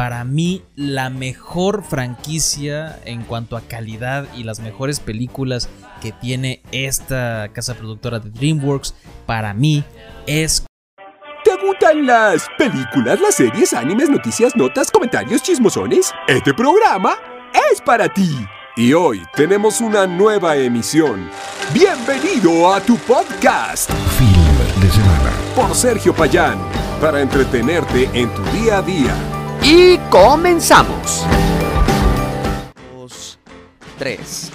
para mí la mejor franquicia en cuanto a calidad y las mejores películas que tiene esta casa productora de DreamWorks, para mí es... ¿Te gustan las películas, las series, animes, noticias, notas, comentarios, chismosones? Este programa es para ti. Y hoy tenemos una nueva emisión. Bienvenido a tu podcast. Film de semana. Por Sergio Payán, para entretenerte en tu día a día. Y comenzamos. Dos, tres.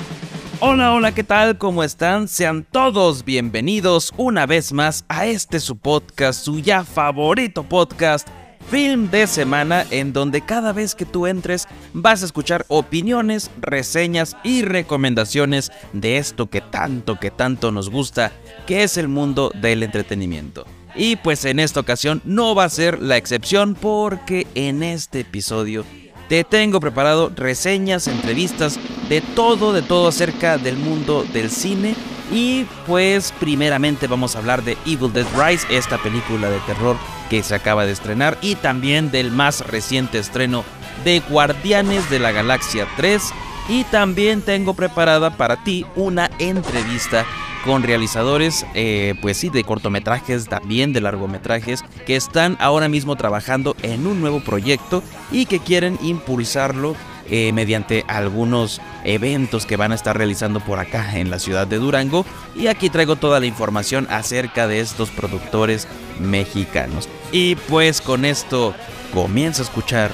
Hola, hola, ¿qué tal? ¿Cómo están? Sean todos bienvenidos una vez más a este su podcast, su ya favorito podcast, Film de Semana, en donde cada vez que tú entres vas a escuchar opiniones, reseñas y recomendaciones de esto que tanto, que tanto nos gusta, que es el mundo del entretenimiento. Y pues en esta ocasión no va a ser la excepción porque en este episodio te tengo preparado reseñas, entrevistas, de todo, de todo acerca del mundo del cine. Y pues primeramente vamos a hablar de Evil Dead Rise, esta película de terror que se acaba de estrenar. Y también del más reciente estreno de Guardianes de la Galaxia 3. Y también tengo preparada para ti una entrevista con realizadores, eh, pues sí, de cortometrajes, también de largometrajes, que están ahora mismo trabajando en un nuevo proyecto y que quieren impulsarlo eh, mediante algunos eventos que van a estar realizando por acá en la ciudad de Durango. Y aquí traigo toda la información acerca de estos productores mexicanos. Y pues con esto comienza a escuchar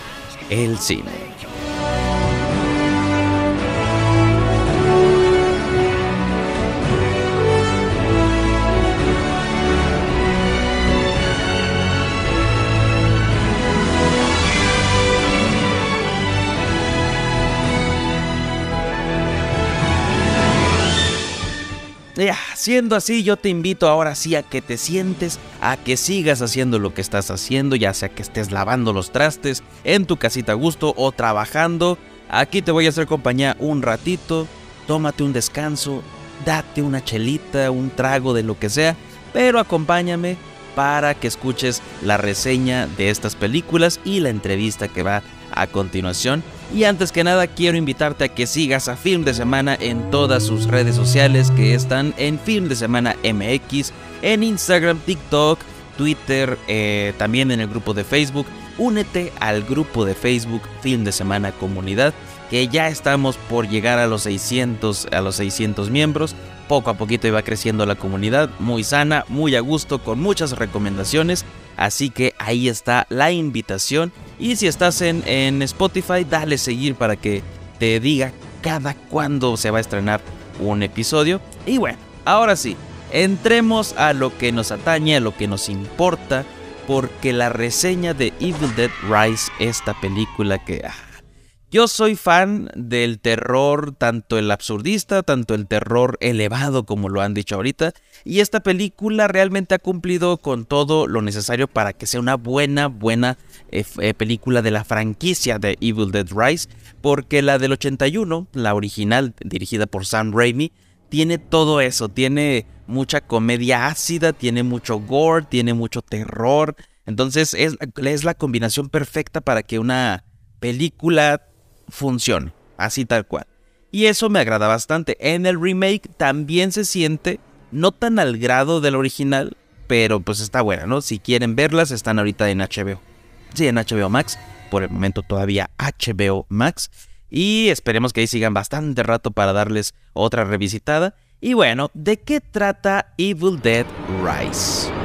el cine. Siendo así, yo te invito ahora sí a que te sientes, a que sigas haciendo lo que estás haciendo, ya sea que estés lavando los trastes en tu casita a gusto o trabajando. Aquí te voy a hacer compañía un ratito, tómate un descanso, date una chelita, un trago de lo que sea, pero acompáñame para que escuches la reseña de estas películas y la entrevista que va a continuación. Y antes que nada quiero invitarte a que sigas a Film de Semana en todas sus redes sociales que están en Film de Semana MX, en Instagram, TikTok, Twitter, eh, también en el grupo de Facebook. Únete al grupo de Facebook Film de Semana Comunidad, que ya estamos por llegar a los 600, a los 600 miembros. Poco a poquito iba creciendo la comunidad, muy sana, muy a gusto, con muchas recomendaciones. Así que ahí está la invitación. Y si estás en, en Spotify, dale seguir para que te diga cada cuándo se va a estrenar un episodio. Y bueno, ahora sí, entremos a lo que nos atañe, a lo que nos importa. Porque la reseña de Evil Dead Rise, esta película que... Ah, yo soy fan del terror, tanto el absurdista, tanto el terror elevado, como lo han dicho ahorita. Y esta película realmente ha cumplido con todo lo necesario para que sea una buena, buena eh, eh, película de la franquicia de Evil Dead Rise. Porque la del 81, la original, dirigida por Sam Raimi, tiene todo eso. Tiene mucha comedia ácida, tiene mucho gore, tiene mucho terror. Entonces es, es la combinación perfecta para que una película funcione, así tal cual. Y eso me agrada bastante. En el remake también se siente, no tan al grado del original, pero pues está buena, ¿no? Si quieren verlas, están ahorita en HBO. Sí, en HBO Max. Por el momento todavía HBO Max. Y esperemos que ahí sigan bastante rato para darles otra revisitada. Y bueno, ¿de qué trata Evil Dead Rise?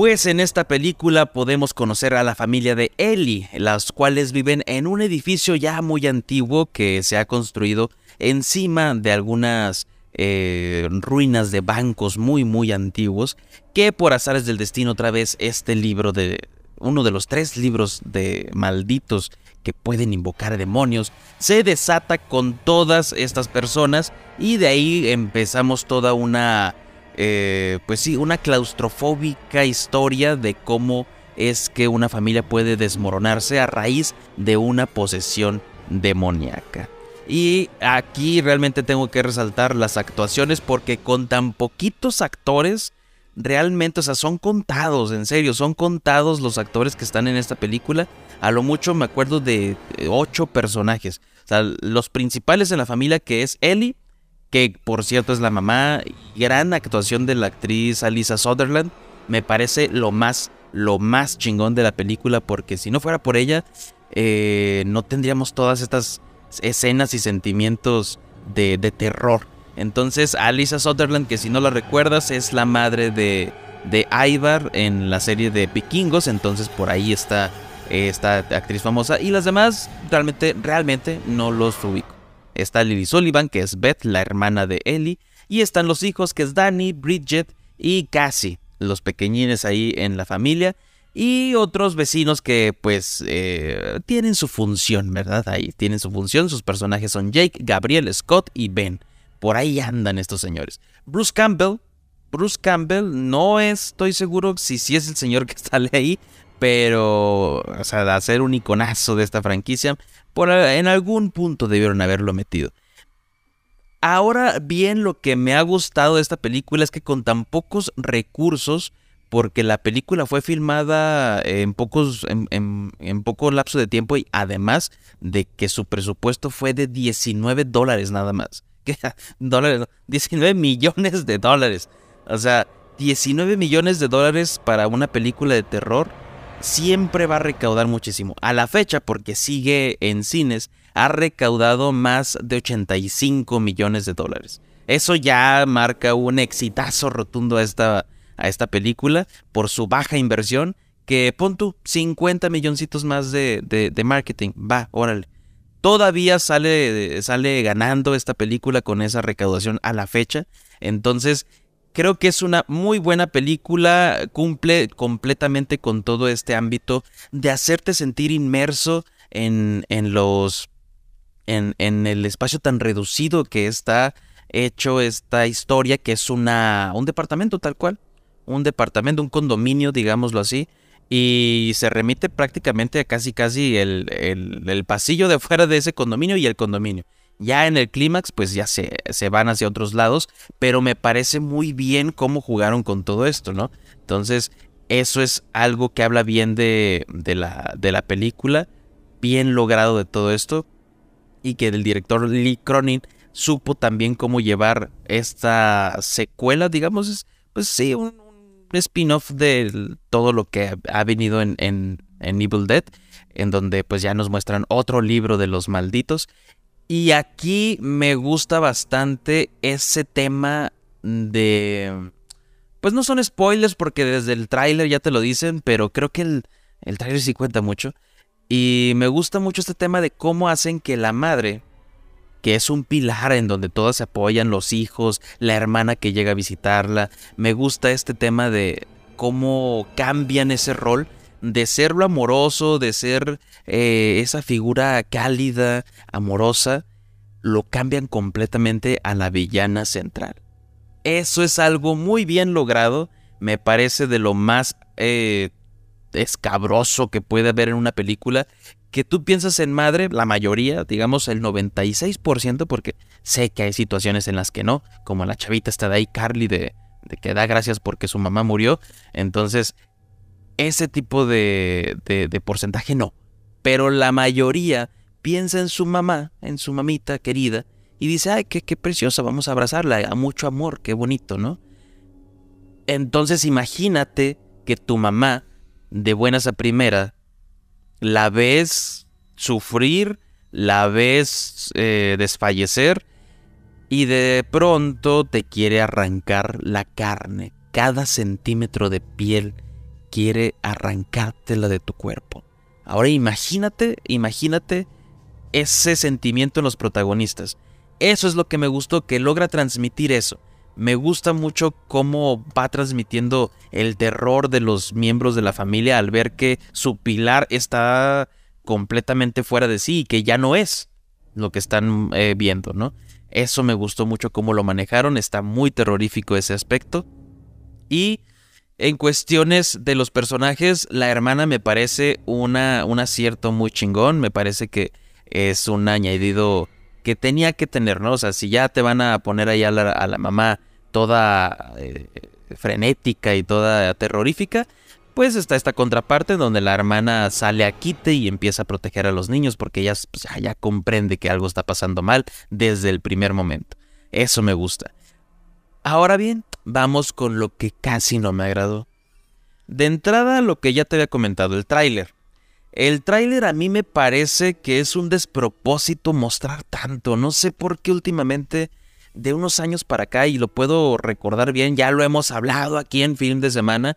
Pues en esta película podemos conocer a la familia de Ellie, las cuales viven en un edificio ya muy antiguo que se ha construido encima de algunas eh, ruinas de bancos muy muy antiguos, que por azares del destino otra vez este libro de uno de los tres libros de malditos que pueden invocar demonios, se desata con todas estas personas y de ahí empezamos toda una eh, pues sí, una claustrofóbica historia de cómo es que una familia puede desmoronarse a raíz de una posesión demoníaca. Y aquí realmente tengo que resaltar las actuaciones porque con tan poquitos actores, realmente, o sea, son contados, en serio, son contados los actores que están en esta película. A lo mucho me acuerdo de eh, ocho personajes. O sea, los principales en la familia que es Ellie, que por cierto es la mamá, gran actuación de la actriz Alisa Sutherland, me parece lo más, lo más chingón de la película porque si no fuera por ella, eh, no tendríamos todas estas escenas y sentimientos de, terror. Entonces, Alisa Sutherland, que si no la recuerdas, es la madre de, de Ivar en la serie de Vikingos. Entonces, por ahí está esta actriz famosa. Y las demás, realmente, realmente no los ubico. Está Lily Sullivan, que es Beth, la hermana de Ellie. Y están los hijos, que es Danny, Bridget y Cassie, los pequeñines ahí en la familia y otros vecinos que pues eh, tienen su función, ¿verdad? Ahí tienen su función, sus personajes son Jake, Gabriel, Scott y Ben. Por ahí andan estos señores. Bruce Campbell, Bruce Campbell, no estoy seguro si sí es el señor que sale ahí, pero, o sea, de hacer un iconazo de esta franquicia, por, en algún punto debieron haberlo metido. Ahora bien, lo que me ha gustado de esta película es que con tan pocos recursos, porque la película fue filmada en pocos en, poco lapso de tiempo y además de que su presupuesto fue de 19 dólares nada más. ¿Qué? Dólares, 19 millones de dólares. O sea, 19 millones de dólares para una película de terror siempre va a recaudar muchísimo. A la fecha, porque sigue en cines, ha recaudado más de 85 millones de dólares. Eso ya marca un exitazo rotundo a esta a esta película por su baja inversión, que pon tú 50 milloncitos más de, de, marketing. Va, órale. Todavía sale, sale ganando esta película con esa recaudación a la fecha. Entonces, creo que es una muy buena película, cumple completamente con todo este ámbito de hacerte sentir inmerso en, en los... En, en, el espacio tan reducido que está hecho esta historia, que es una, un departamento tal cual un departamento, un condominio, digámoslo así, y se remite prácticamente a casi casi el, el, pasillo de afuera de ese condominio y el condominio. Ya en el clímax, pues ya se, se, van hacia otros lados, pero me parece muy bien cómo jugaron con todo esto, ¿no? Entonces, eso es algo que habla bien de, de, la, de la película, bien logrado de todo esto, y que el director Lee Cronin supo también cómo llevar esta secuela, digamos, pues sí, un, spin-off de todo lo que ha venido en, en, Evil Dead, en donde pues ya nos muestran otro libro de los malditos. Y aquí me gusta bastante ese tema de... Pues no son spoilers porque desde el tráiler ya te lo dicen, pero creo que el, el tráiler sí cuenta mucho. Y me gusta mucho este tema de cómo hacen que la madre que es un pilar en donde todas se apoyan, los hijos, la hermana que llega a visitarla. Me gusta este tema de cómo cambian ese rol de ser lo amoroso, de ser eh, esa figura cálida, amorosa, lo cambian completamente a la villana central. Eso es algo muy bien logrado, me parece de lo más eh, escabroso que puede haber en una película que tú piensas en madre, la mayoría, digamos el 96%, porque sé que hay situaciones en las que no, como la chavita está de ahí, Carly, de, de que da gracias porque su mamá murió. Entonces, ese tipo de, de, porcentaje no. Pero la mayoría piensa en su mamá, en su mamita querida, y dice, ay, qué, qué preciosa, vamos a abrazarla, a mucho amor, qué bonito, ¿no? Entonces imagínate que tu mamá, de buenas a primera, la ves sufrir, la ves eh, desfallecer y de pronto te quiere arrancar la carne. Cada centímetro de piel quiere arrancártela de tu cuerpo. Ahora imagínate, imagínate ese sentimiento en los protagonistas. Eso es lo que me gustó, que logra transmitir eso me gusta mucho cómo va transmitiendo el terror de los miembros de la familia al ver que su pilar está completamente fuera de sí y que ya no es lo que están eh, viendo, ¿no? Eso me gustó mucho cómo lo manejaron, está muy terrorífico ese aspecto. Y en cuestiones de los personajes, la hermana me parece una, un acierto muy chingón. Me parece que es un añadido que tenía que tener, ¿no? O sea, si ya te van a poner ahí a la, mamá toda eh, frenética y toda terrorífica, pues está esta contraparte donde la hermana sale a quite y empieza a proteger a los niños porque ella pues, ya, comprende que algo está pasando mal desde el primer momento. Eso me gusta. Ahora bien, vamos con lo que casi no me agradó. De entrada, lo que ya te había comentado, el tráiler. El tráiler a mí me parece que es un despropósito mostrar tanto. No sé por qué últimamente, de unos años para acá, y lo puedo recordar bien, ya lo hemos hablado aquí en Film de Semana,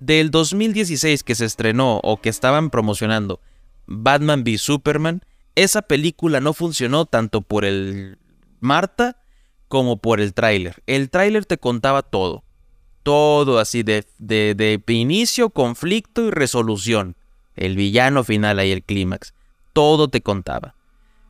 del 2016 que se estrenó o que estaban promocionando Batman v Superman, esa película no funcionó tanto por el Marta como por el tráiler. El tráiler te contaba todo. Todo así de, de, de inicio, conflicto y resolución el villano final ahí, el clímax. Todo te contaba.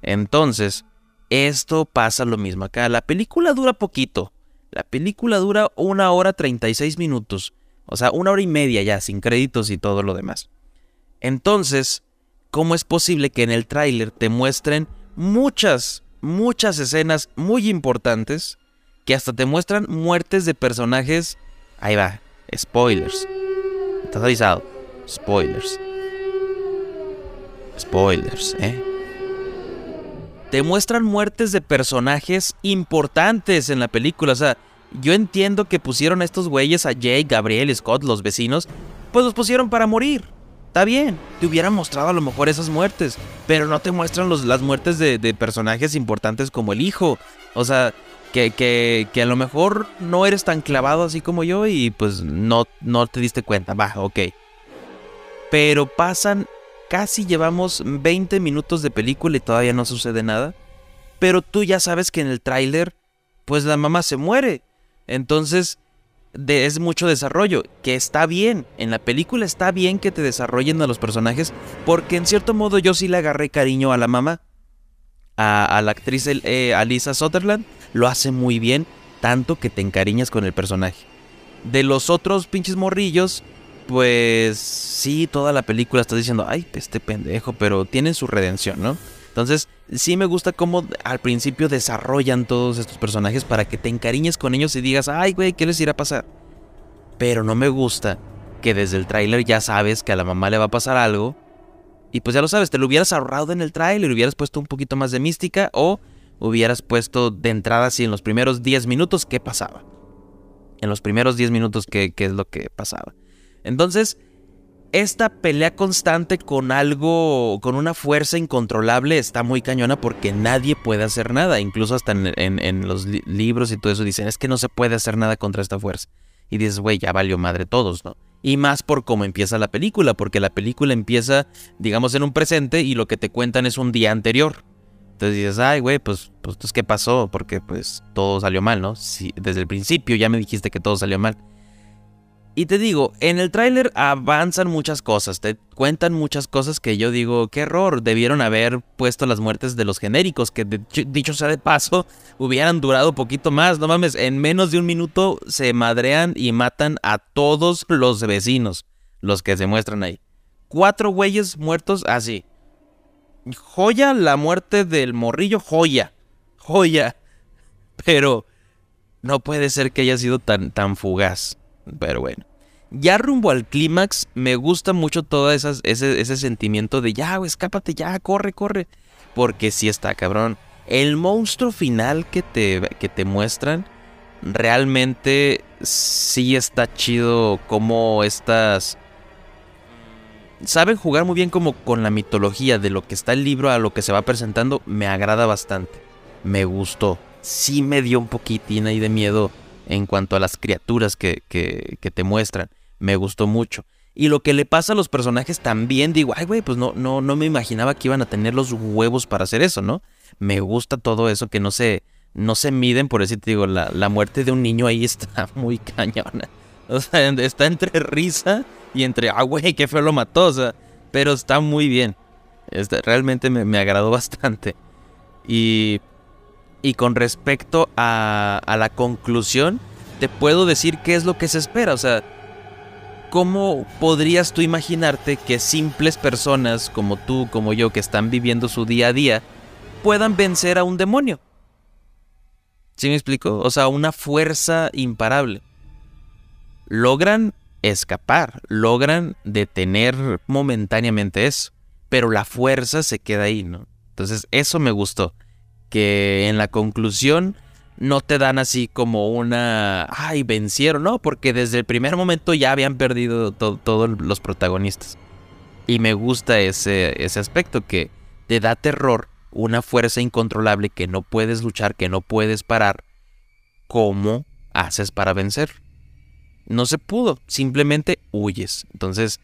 Entonces, esto pasa lo mismo acá. La película dura poquito. La película dura una hora 36 minutos. O sea, una hora y media ya, sin créditos y todo lo demás. Entonces, ¿cómo es posible que en el tráiler te muestren muchas, muchas escenas muy importantes que hasta te muestran muertes de personajes? Ahí va, spoilers. Estás avisado. Spoilers. Spoilers, ¿eh? Te muestran muertes de personajes importantes en la película. O sea, yo entiendo que pusieron a estos güeyes, a Jake, Gabriel, Scott, los vecinos, pues los pusieron para morir. Está bien, te hubieran mostrado a lo mejor esas muertes, pero no te muestran las muertes de, personajes importantes como el hijo. O sea, que, que, que, a lo mejor no eres tan clavado así como yo y pues no, no te diste cuenta. Va, ok. Pero pasan casi llevamos 20 minutos de película y todavía no sucede nada. Pero tú ya sabes que en el tráiler, pues la mamá se muere. Entonces, es mucho desarrollo, que está bien. En la película está bien que te desarrollen a los personajes, porque en cierto modo yo sí le agarré cariño a la mamá. A, la actriz eh, Alisa Sutherland lo hace muy bien, tanto que te encariñas con el personaje. De los otros pinches morrillos, pues sí, toda la película está diciendo, ay, este pendejo, pero tienen su redención, ¿no? Entonces, sí me gusta cómo al principio desarrollan todos estos personajes para que te encariñes con ellos y digas, ay, güey, ¿qué les irá a pasar? Pero no me gusta que desde el tráiler ya sabes que a la mamá le va a pasar algo. Y pues ya lo sabes, te lo hubieras ahorrado en el tráiler, hubieras puesto un poquito más de mística o hubieras puesto de entrada así en los primeros 10 minutos qué pasaba. En los primeros 10 minutos qué, qué es lo que pasaba. Entonces, esta pelea constante con algo, con una fuerza incontrolable está muy cañona porque nadie puede hacer nada. Incluso hasta en, los libros y todo eso dicen, es que no se puede hacer nada contra esta fuerza. Y dices, güey, ya valió madre todos, ¿no? Y más por cómo empieza la película, porque la película empieza, digamos, en un presente y lo que te cuentan es un día anterior. Entonces dices, ay, güey, pues, pues, ¿qué pasó? Porque pues todo salió mal, ¿no? Si, desde el principio ya me dijiste que todo salió mal. Y te digo, en el tráiler avanzan muchas cosas, te cuentan muchas cosas que yo digo, qué error, debieron haber puesto las muertes de los genéricos, que dicho sea de paso, hubieran durado poquito más, no mames, en menos de un minuto se madrean y matan a todos los vecinos, los que se muestran ahí. Cuatro güeyes muertos así. Joya la muerte del morrillo, joya, joya. Pero no puede ser que haya sido tan, tan fugaz. Pero bueno. Ya rumbo al clímax, me gusta mucho todo ese, ese, sentimiento de ya, escápate, ya, corre, corre. Porque sí está, cabrón. El monstruo final que te, que te muestran, realmente sí está chido como estas... Saben jugar muy bien como con la mitología de lo que está el libro a lo que se va presentando, me agrada bastante. Me gustó. Sí me dio un poquitín ahí de miedo en cuanto a las criaturas que, que, te muestran. Me gustó mucho. Y lo que le pasa a los personajes también, digo, ay, güey, pues no, no, no me imaginaba que iban a tener los huevos para hacer eso, ¿no? Me gusta todo eso, que no se, no se miden, por eso te digo, la, la muerte de un niño ahí está muy cañona. O sea, está entre risa y entre, ah, güey, qué feo lo mató, o sea, pero está muy bien. Este, realmente me, me agradó bastante. Y y con respecto a, la conclusión, te puedo decir qué es lo que se espera. O sea, ¿cómo podrías tú imaginarte que simples personas como tú, como yo, que están viviendo su día a día, puedan vencer a un demonio? ¿Sí me explico? O sea, una fuerza imparable. Logran escapar, logran detener momentáneamente eso, pero la fuerza se queda ahí, ¿no? Entonces, eso me gustó, que en la conclusión no te dan así como una, ay, vencieron, no, porque desde el primer momento ya habían perdido todos los protagonistas. Y me gusta ese, ese aspecto que te da terror, una fuerza incontrolable que no puedes luchar, que no puedes parar. ¿Cómo haces para vencer? No se pudo, simplemente huyes. Entonces,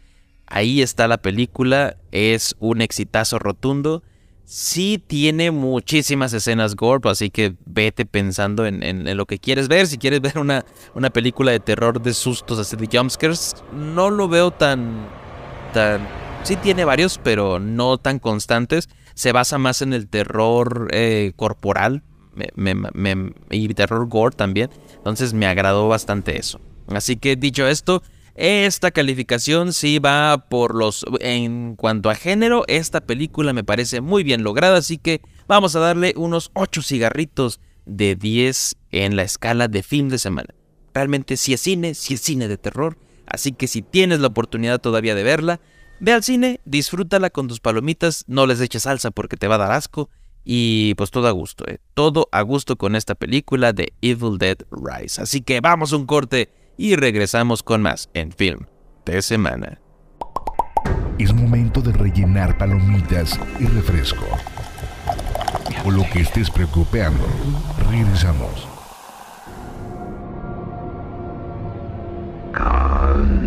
ahí está la película, es un exitazo rotundo sí tiene muchísimas escenas gore, así que vete pensando en, lo que quieres ver. Si quieres ver una, una película de terror de sustos así de jumpscares, no lo veo tan. tan. Sí tiene varios, pero no tan constantes. Se basa más en el terror eh, corporal y terror gore también. Entonces me agradó bastante eso. Así que dicho esto, esta calificación sí va por los... En cuanto a género, esta película me parece muy bien lograda, así que vamos a darle unos 8 cigarritos de 10 en la escala de film de semana. Realmente si es cine, si es cine de terror, así que si tienes la oportunidad todavía de verla, ve al cine, disfrútala con tus palomitas, no les eches salsa porque te va a dar asco, y pues todo a gusto, ¿eh? todo a gusto con esta película de Evil Dead Rise. Así que vamos a un corte y regresamos con más en Film de Semana. Es momento de rellenar palomitas y refresco. O lo que estés preocupando, regresamos. Scary.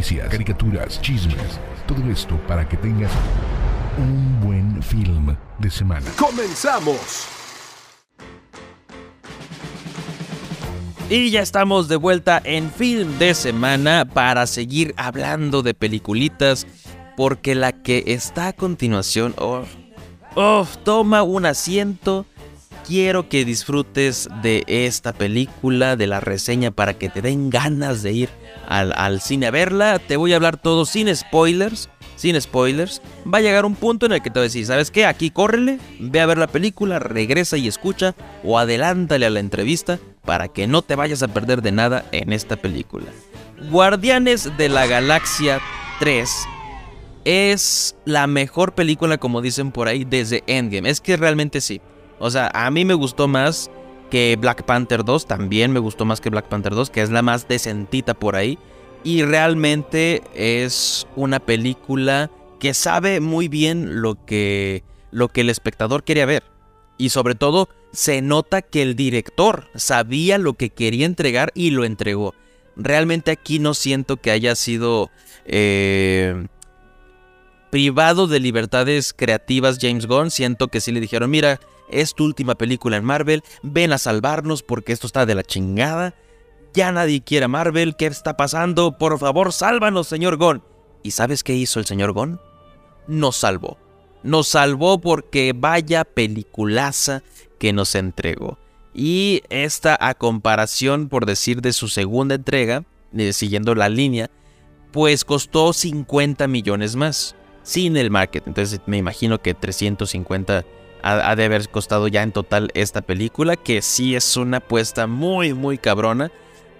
Noticias, caricaturas, chismes. Todo esto para que tengas un buen film de semana. ¡Comenzamos! Y ya estamos de vuelta en Film de Semana para seguir hablando de peliculitas. Porque la que está a continuación. Oh, oh, toma un asiento. Quiero que disfrutes de esta película, de la reseña, para que te den ganas de ir al, al cine a verla. Te voy a hablar todo sin spoilers sin spoilers, va a llegar un punto en el que te voy a decir, ¿sabes qué? Aquí córrele, ve a ver la película, regresa y escucha o adelántale a la entrevista para que no te vayas a perder de nada en esta película. Guardianes de la Galaxia 3 es la mejor película, como dicen por ahí, desde Endgame. Es que realmente sí. O sea, a mí me gustó más que Black Panther 2, también me gustó más que Black Panther 2, que es la más decentita por ahí. Y realmente es una película que sabe muy bien lo que, lo que el espectador quiere ver. Y sobre todo se nota que el director sabía lo que quería entregar y lo entregó. Realmente aquí no siento que haya sido eh, privado de libertades creativas James Gunn. Siento que sí le dijeron, mira, es tu última película en Marvel, ven a salvarnos porque esto está de la chingada. Ya nadie quiere a Marvel, ¿qué está pasando? Por favor, sálvanos, señor Gon. ¿Y sabes qué hizo el señor Gon? Nos salvó. Nos salvó porque vaya peliculaza que nos entregó. Y esta a comparación, por decir, de su segunda entrega, eh, siguiendo la línea, pues costó 50 millones más, sin el market. Entonces me imagino que 350 ha, de haber costado ya en total esta película, que sí es una apuesta muy, muy cabrona.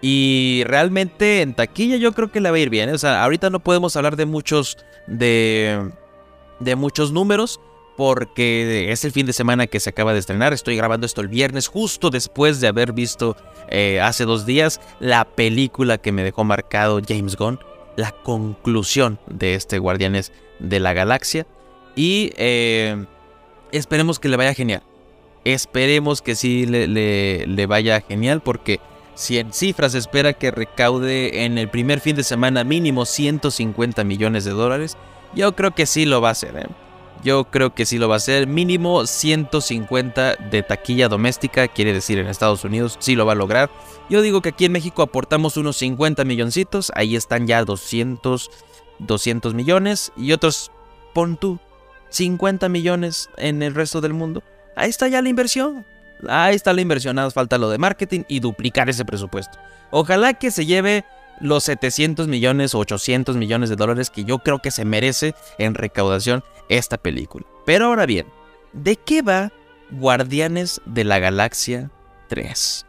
Y realmente en taquilla yo creo que le va a ir bien. ¿eh? O sea, ahorita no podemos hablar de muchos. de. de muchos números. Porque es el fin de semana que se acaba de estrenar. Estoy grabando esto el viernes, justo después de haber visto eh, hace dos días la película que me dejó marcado James Gunn. La conclusión de este Guardianes de la Galaxia. Y eh, esperemos que le vaya genial. Esperemos que sí le, le, vaya genial porque si en cifras espera que recaude en el primer fin de semana mínimo 150 millones de dólares, yo creo que sí lo va a hacer. ¿eh? Yo creo que sí lo va a hacer. Mínimo 150 de taquilla doméstica, quiere decir en Estados Unidos, sí lo va a lograr. Yo digo que aquí en México aportamos unos 50 milloncitos, ahí están ya 200, 200 millones y otros, pon tú, 50 millones en el resto del mundo. Ahí está ya la inversión. Ahí está la inversión, nada falta lo de marketing y duplicar ese presupuesto. Ojalá que se lleve los 700 millones o 800 millones de dólares que yo creo que se merece en recaudación esta película. Pero ahora bien, ¿de qué va Guardianes de la Galaxia 3?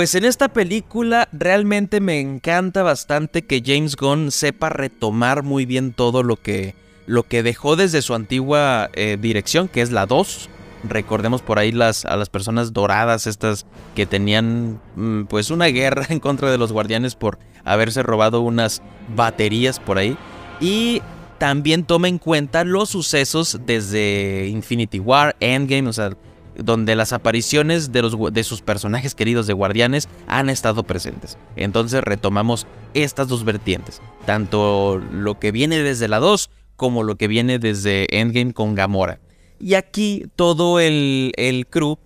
Pues en esta película realmente me encanta bastante que James Gunn sepa retomar muy bien todo lo que, lo que dejó desde su antigua eh, dirección, que es la 2. Recordemos por ahí las, a las personas doradas, estas que tenían mm, pues una guerra en contra de los guardianes por haberse robado unas baterías por ahí. Y también toma en cuenta los sucesos desde Infinity War, Endgame, o sea, donde las apariciones de, los, de sus personajes queridos de Guardianes han estado presentes. Entonces retomamos estas dos vertientes, tanto lo que viene desde la 2 como lo que viene desde Endgame con Gamora. Y aquí todo el, el crew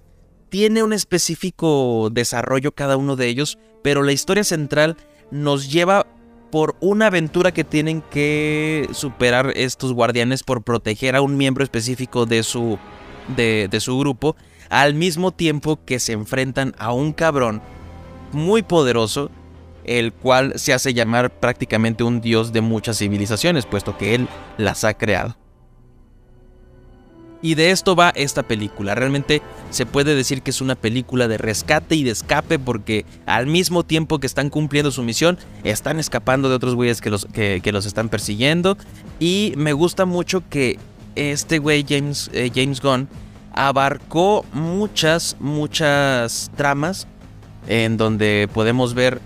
tiene un específico desarrollo cada uno de ellos, pero la historia central nos lleva por una aventura que tienen que superar estos guardianes por proteger a un miembro específico de su, de, su grupo, al mismo tiempo que se enfrentan a un cabrón muy poderoso, el cual se hace llamar prácticamente un dios de muchas civilizaciones, puesto que él las ha creado. Y de esto va esta película. Realmente se puede decir que es una película de rescate y de escape porque al mismo tiempo que están cumpliendo su misión, están escapando de otros güeyes que los, que, los están persiguiendo. Y me gusta mucho que este güey James, eh, James Gunn abarcó muchas, muchas tramas en donde podemos ver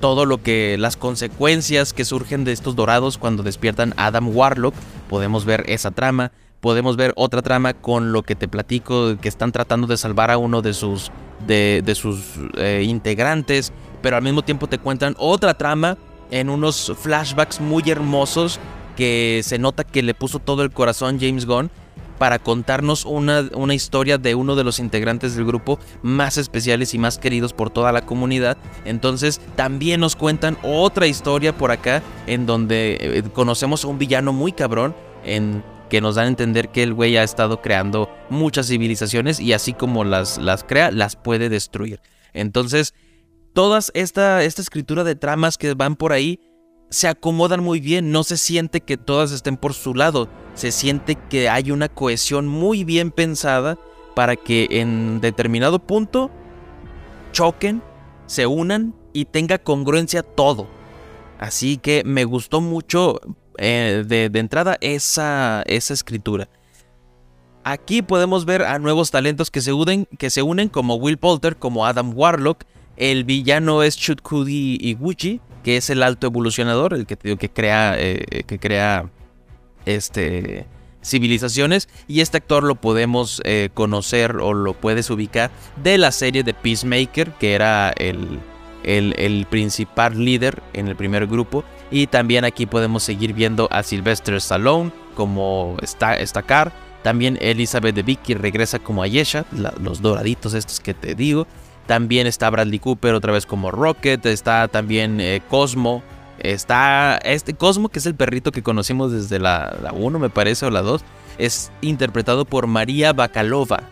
todo lo que las consecuencias que surgen de estos dorados cuando despiertan Adam Warlock. Podemos ver esa trama podemos ver otra trama con lo que te platico, que están tratando de salvar a uno de sus, de, sus eh, integrantes, pero al mismo tiempo te cuentan otra trama en unos flashbacks muy hermosos que se nota que le puso todo el corazón James Gunn para contarnos una, una, historia de uno de los integrantes del grupo más especiales y más queridos por toda la comunidad. Entonces también nos cuentan otra historia por acá en donde eh, conocemos a un villano muy cabrón en que nos dan a entender que el güey ha estado creando muchas civilizaciones y así como las, las crea, las puede destruir. Entonces, toda esta, esta escritura de tramas que van por ahí se acomodan muy bien, no se siente que todas estén por su lado, se siente que hay una cohesión muy bien pensada para que en determinado punto choquen, se unan y tenga congruencia todo. Así que me gustó mucho eh, de, entrada esa, esa escritura. Aquí podemos ver a nuevos talentos que se, unen, que se unen como Will Poulter, como Adam Warlock. El villano es Chutkudi Iguchi, que es el alto evolucionador, el que, que crea, eh, que crea este, civilizaciones. Y este actor lo podemos eh, conocer o lo puedes ubicar de la serie de Peacemaker, que era el, el, el principal líder en el primer grupo. Y también aquí podemos seguir viendo a Sylvester Stallone como Stakar. También Elizabeth de Vicky regresa como Ayesha, los doraditos estos que te digo. También está Bradley Cooper otra vez como Rocket. Está también eh, Cosmo. Está este Cosmo, que es el perrito que conocimos desde la, 1, me parece, o la 2. Es interpretado por María Bakalova.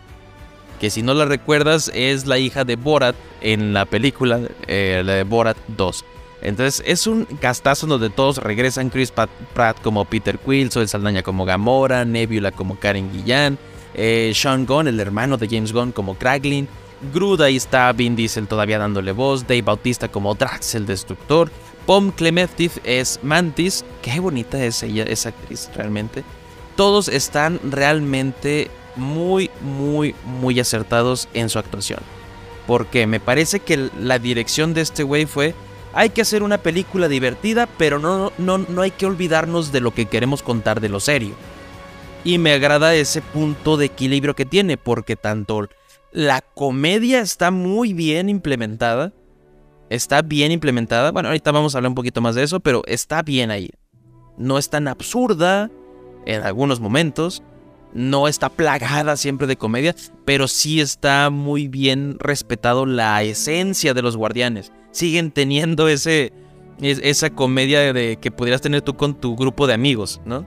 Que si no la recuerdas, es la hija de Borat en la película, eh, la de Borat 2. Entonces es un castazo donde todos regresan. Chris Pratt como Peter Quill, Zoe Saldaña como Gamora, Nebula como Karen Guillán, eh, Sean Gunn, el hermano de James Gunn como Kraglin, Groot ahí está, Vin Diesel todavía dándole voz, Dave Bautista como Drax el Destructor, Pom Clementif es Mantis, qué bonita es ella, esa actriz realmente. Todos están realmente muy, muy, muy acertados en su actuación. Porque me parece que la dirección de este güey fue hay que hacer una película divertida, pero no, no, no hay que olvidarnos de lo que queremos contar de lo serio. Y me agrada ese punto de equilibrio que tiene, porque tanto la comedia está muy bien implementada, está bien implementada, bueno, ahorita vamos a hablar un poquito más de eso, pero está bien ahí. No es tan absurda en algunos momentos, no está plagada siempre de comedia, pero sí está muy bien respetado la esencia de los guardianes siguen teniendo ese, esa comedia de que pudieras tener tú con tu grupo de amigos, ¿no?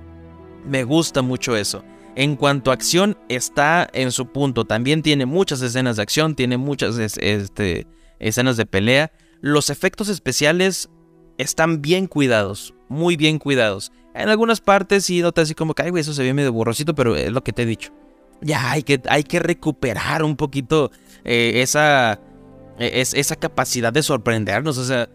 Me gusta mucho eso. En cuanto a acción, está en su punto. También tiene muchas escenas de acción, tiene muchas este, escenas de pelea. Los efectos especiales están bien cuidados, muy bien cuidados. En algunas partes sí notas así como que, ay, eso se ve medio borrosito, pero es lo que te he dicho. Ya hay que, hay que recuperar un poquito eh, esa e, es esa capacidad de sorprendernos, o sea,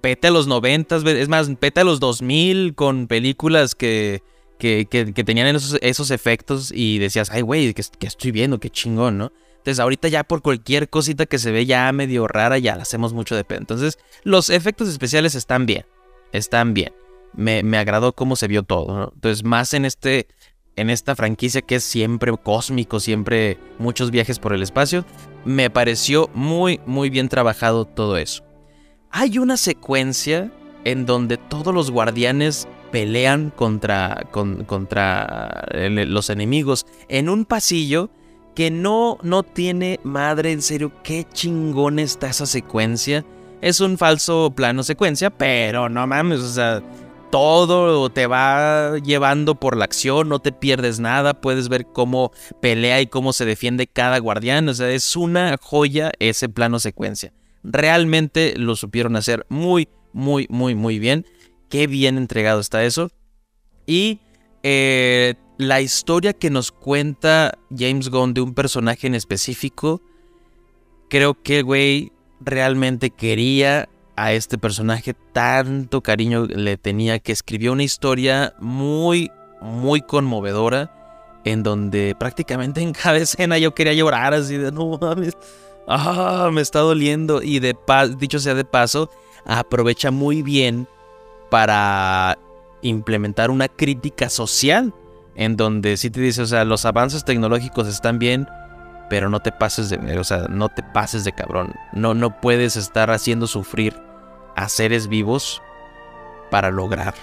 pete a los 90, es más, pete a los 2000 con películas que, que, tenían esos, efectos y decías, ay, güey, ¿qué, estoy viendo? Qué chingón, ¿no? Entonces ahorita ya por cualquier cosita que se ve ya medio rara, ya la hacemos mucho de pedo. Entonces los efectos especiales están bien, están bien. Me, me agradó cómo se vio todo, ¿no? Entonces más en este en esta franquicia que es siempre cósmico, siempre muchos viajes por el espacio, me pareció muy, muy bien trabajado todo eso. Hay una secuencia en donde todos los guardianes pelean contra, contra los enemigos en un pasillo que no, no tiene madre, en serio, qué chingón está esa secuencia Es un falso plano secuencia, pero no mames, o sea, todo te va llevando por la acción, no te pierdes nada, puedes ver cómo pelea y cómo se defiende cada guardián, o sea, es una joya ese plano secuencia. Realmente lo supieron hacer muy, muy, muy, muy bien. Qué bien entregado está eso. Y eh, la historia que nos cuenta James Gunn de un personaje en específico, creo que, güey, realmente quería a este personaje, tanto cariño le tenía que escribió una historia muy, muy conmovedora, en donde prácticamente en cada escena yo quería llorar así de, no mames, ah, me está doliendo. Y de dicho sea de paso, aprovecha muy bien para implementar una crítica social, en donde sí te dice, o sea, los avances tecnológicos están bien, pero no te pases de, o sea, no te pases de cabrón. No, no puedes estar haciendo sufrir a seres vivos para lograr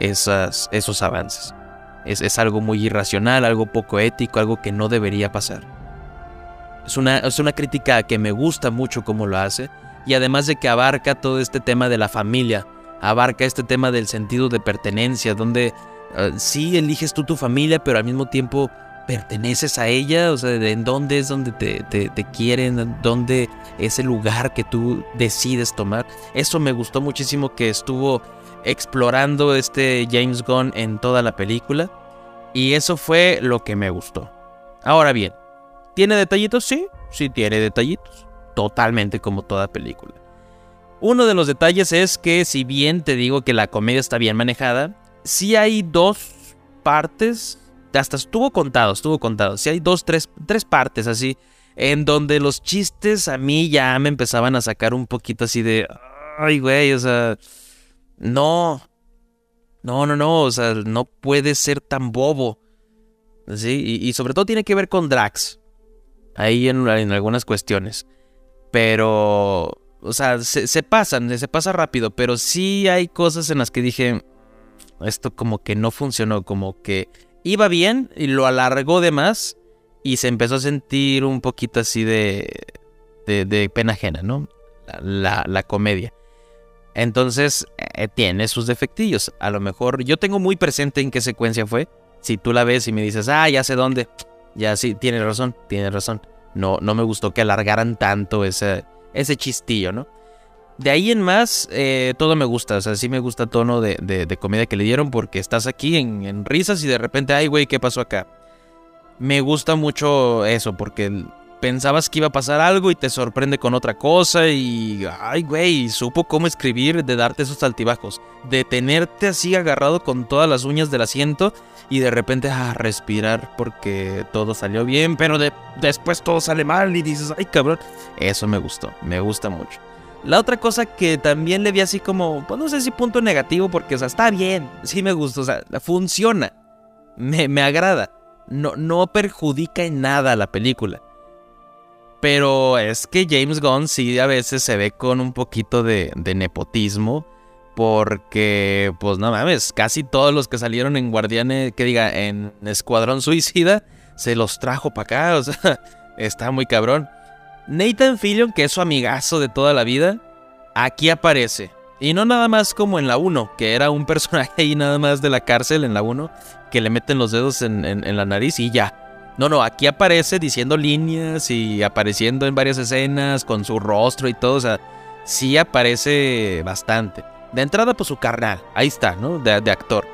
esas, esos avances. Es, es, algo muy irracional, algo poco ético, algo que no debería pasar. Es una, es una crítica que me gusta mucho como lo hace, y además de que abarca todo este tema de la familia, abarca este tema del sentido de pertenencia, donde uh, sí eliges tú tu familia, pero al mismo tiempo perteneces a ella, o sea, de en dónde es donde te, te, quieren, dónde es el lugar que tú decides tomar. Eso me gustó muchísimo que estuvo explorando este James Gunn en toda la película. Y eso fue lo que me gustó. Ahora bien, ¿tiene detallitos? Sí, sí tiene detallitos. Totalmente como toda película. Uno de los detalles es que si bien te digo que la comedia está bien manejada, sí hay dos partes hasta estuvo contado, estuvo contado. Si hay dos, tres, tres partes así, en donde los chistes a mí ya me empezaban a sacar un poquito así de, ay, güey, o sea, no, no, no, no, o sea, no puede ser tan bobo. ¿Sí? Y, sobre todo tiene que ver con Drax. Ahí en, algunas cuestiones. Pero, o sea, se, se, pasan, se pasa rápido. Pero sí hay cosas en las que dije, esto como que no funcionó, como que iba bien y lo alargó de más y se empezó a sentir un poquito así de, de, pena ajena, ¿no? La, la, comedia. Entonces, eh, tiene sus defectillos. A lo mejor yo tengo muy presente en qué secuencia fue. Si tú la ves y me dices, ah, ya sé dónde. Ya sí, tiene razón, tiene razón. No, no me gustó que alargaran tanto ese, ese chistillo, ¿no? De ahí en más, eh, todo me gusta. O sea, sí me gusta el tono de, de, comedia que le dieron porque estás aquí en, risas y de repente, ay, güey, ¿qué pasó acá? Me gusta mucho eso porque pensabas que iba a pasar algo y te sorprende con otra cosa y, ay, güey, supo cómo escribir de darte esos altibajos. De tenerte así agarrado con todas las uñas del asiento y de repente a ah, respirar porque todo salió bien, pero después todo sale mal y dices, ay, cabrón. Eso me gustó, me gusta mucho. La otra cosa que también le vi así como, pues no sé si punto negativo, porque, o sea, está bien, sí me gusta, o sea, funciona, me, me agrada, no, no perjudica en nada la película. Pero es que James Gunn sí a veces se ve con un poquito de, nepotismo. Porque, pues no mames, casi todos los que salieron en Guardianes, que diga, en Escuadrón Suicida, se los trajo para acá. O sea, está muy cabrón. Nathan Fillion, que es su amigazo de toda la vida, aquí aparece. Y no nada más como en la 1, que era un personaje ahí nada más de la cárcel en la 1, que le meten los dedos en, la nariz y ya. No, no, aquí aparece diciendo líneas y apareciendo en varias escenas con su rostro y todo. O sea, sí aparece bastante. De entrada, pues su carnal, ahí está, ¿no? De, actor.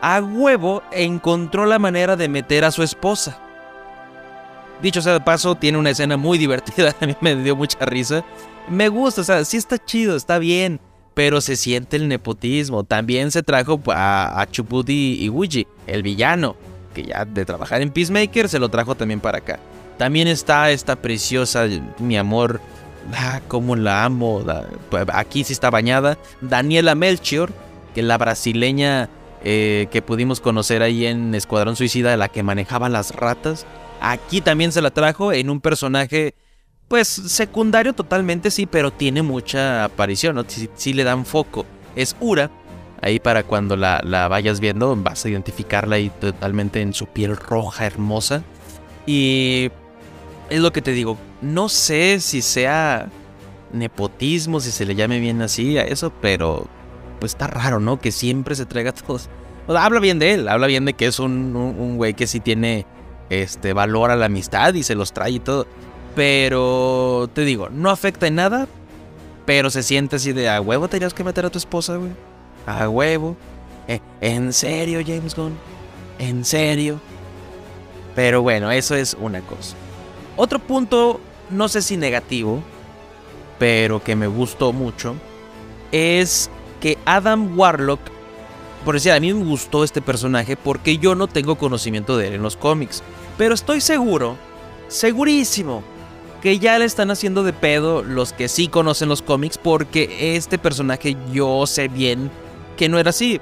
A huevo encontró la manera de meter a su esposa. Dicho sea de paso, tiene una escena muy divertida, a mí me dio mucha risa. Me gusta, o sea, sí está chido, está bien, pero se siente el nepotismo. También se trajo a, a Chuputi Iwuji, el villano, que ya de trabajar en Peacemaker se lo trajo también para acá. También está esta preciosa, mi amor, ah, como la amo, pues, aquí sí está bañada, Daniela Melchior, que es la brasileña eh, que pudimos conocer ahí en Escuadrón Suicida, la que manejaba las ratas. Aquí también se la trajo en un personaje, pues secundario totalmente, sí, pero tiene mucha aparición, ¿no? Sí, le dan foco. Es Ura. Ahí para cuando la, la vayas viendo, vas a identificarla ahí totalmente en su piel roja hermosa. Y es lo que te digo, no sé si sea nepotismo, si se le llame bien así a eso, pero pues está raro, ¿no? Que siempre se traiga a todos. habla bien de él, habla bien de que es un, un, güey que sí tiene este valor a la amistad y se los trae y todo. Pero te digo, no afecta en nada, pero se siente así de a huevo tenías que meter a tu esposa, güey. A huevo. Eh, ¿En serio, James Gunn? ¿En serio? Pero bueno, eso es una cosa. Otro punto, no sé si negativo, pero que me gustó mucho, es que Adam Warlock, por decir, a mí me gustó este personaje porque yo no tengo conocimiento de él en los cómics. Pero estoy seguro, segurísimo, que ya le están haciendo de pedo los que sí conocen los cómics porque este personaje yo sé bien que no era así.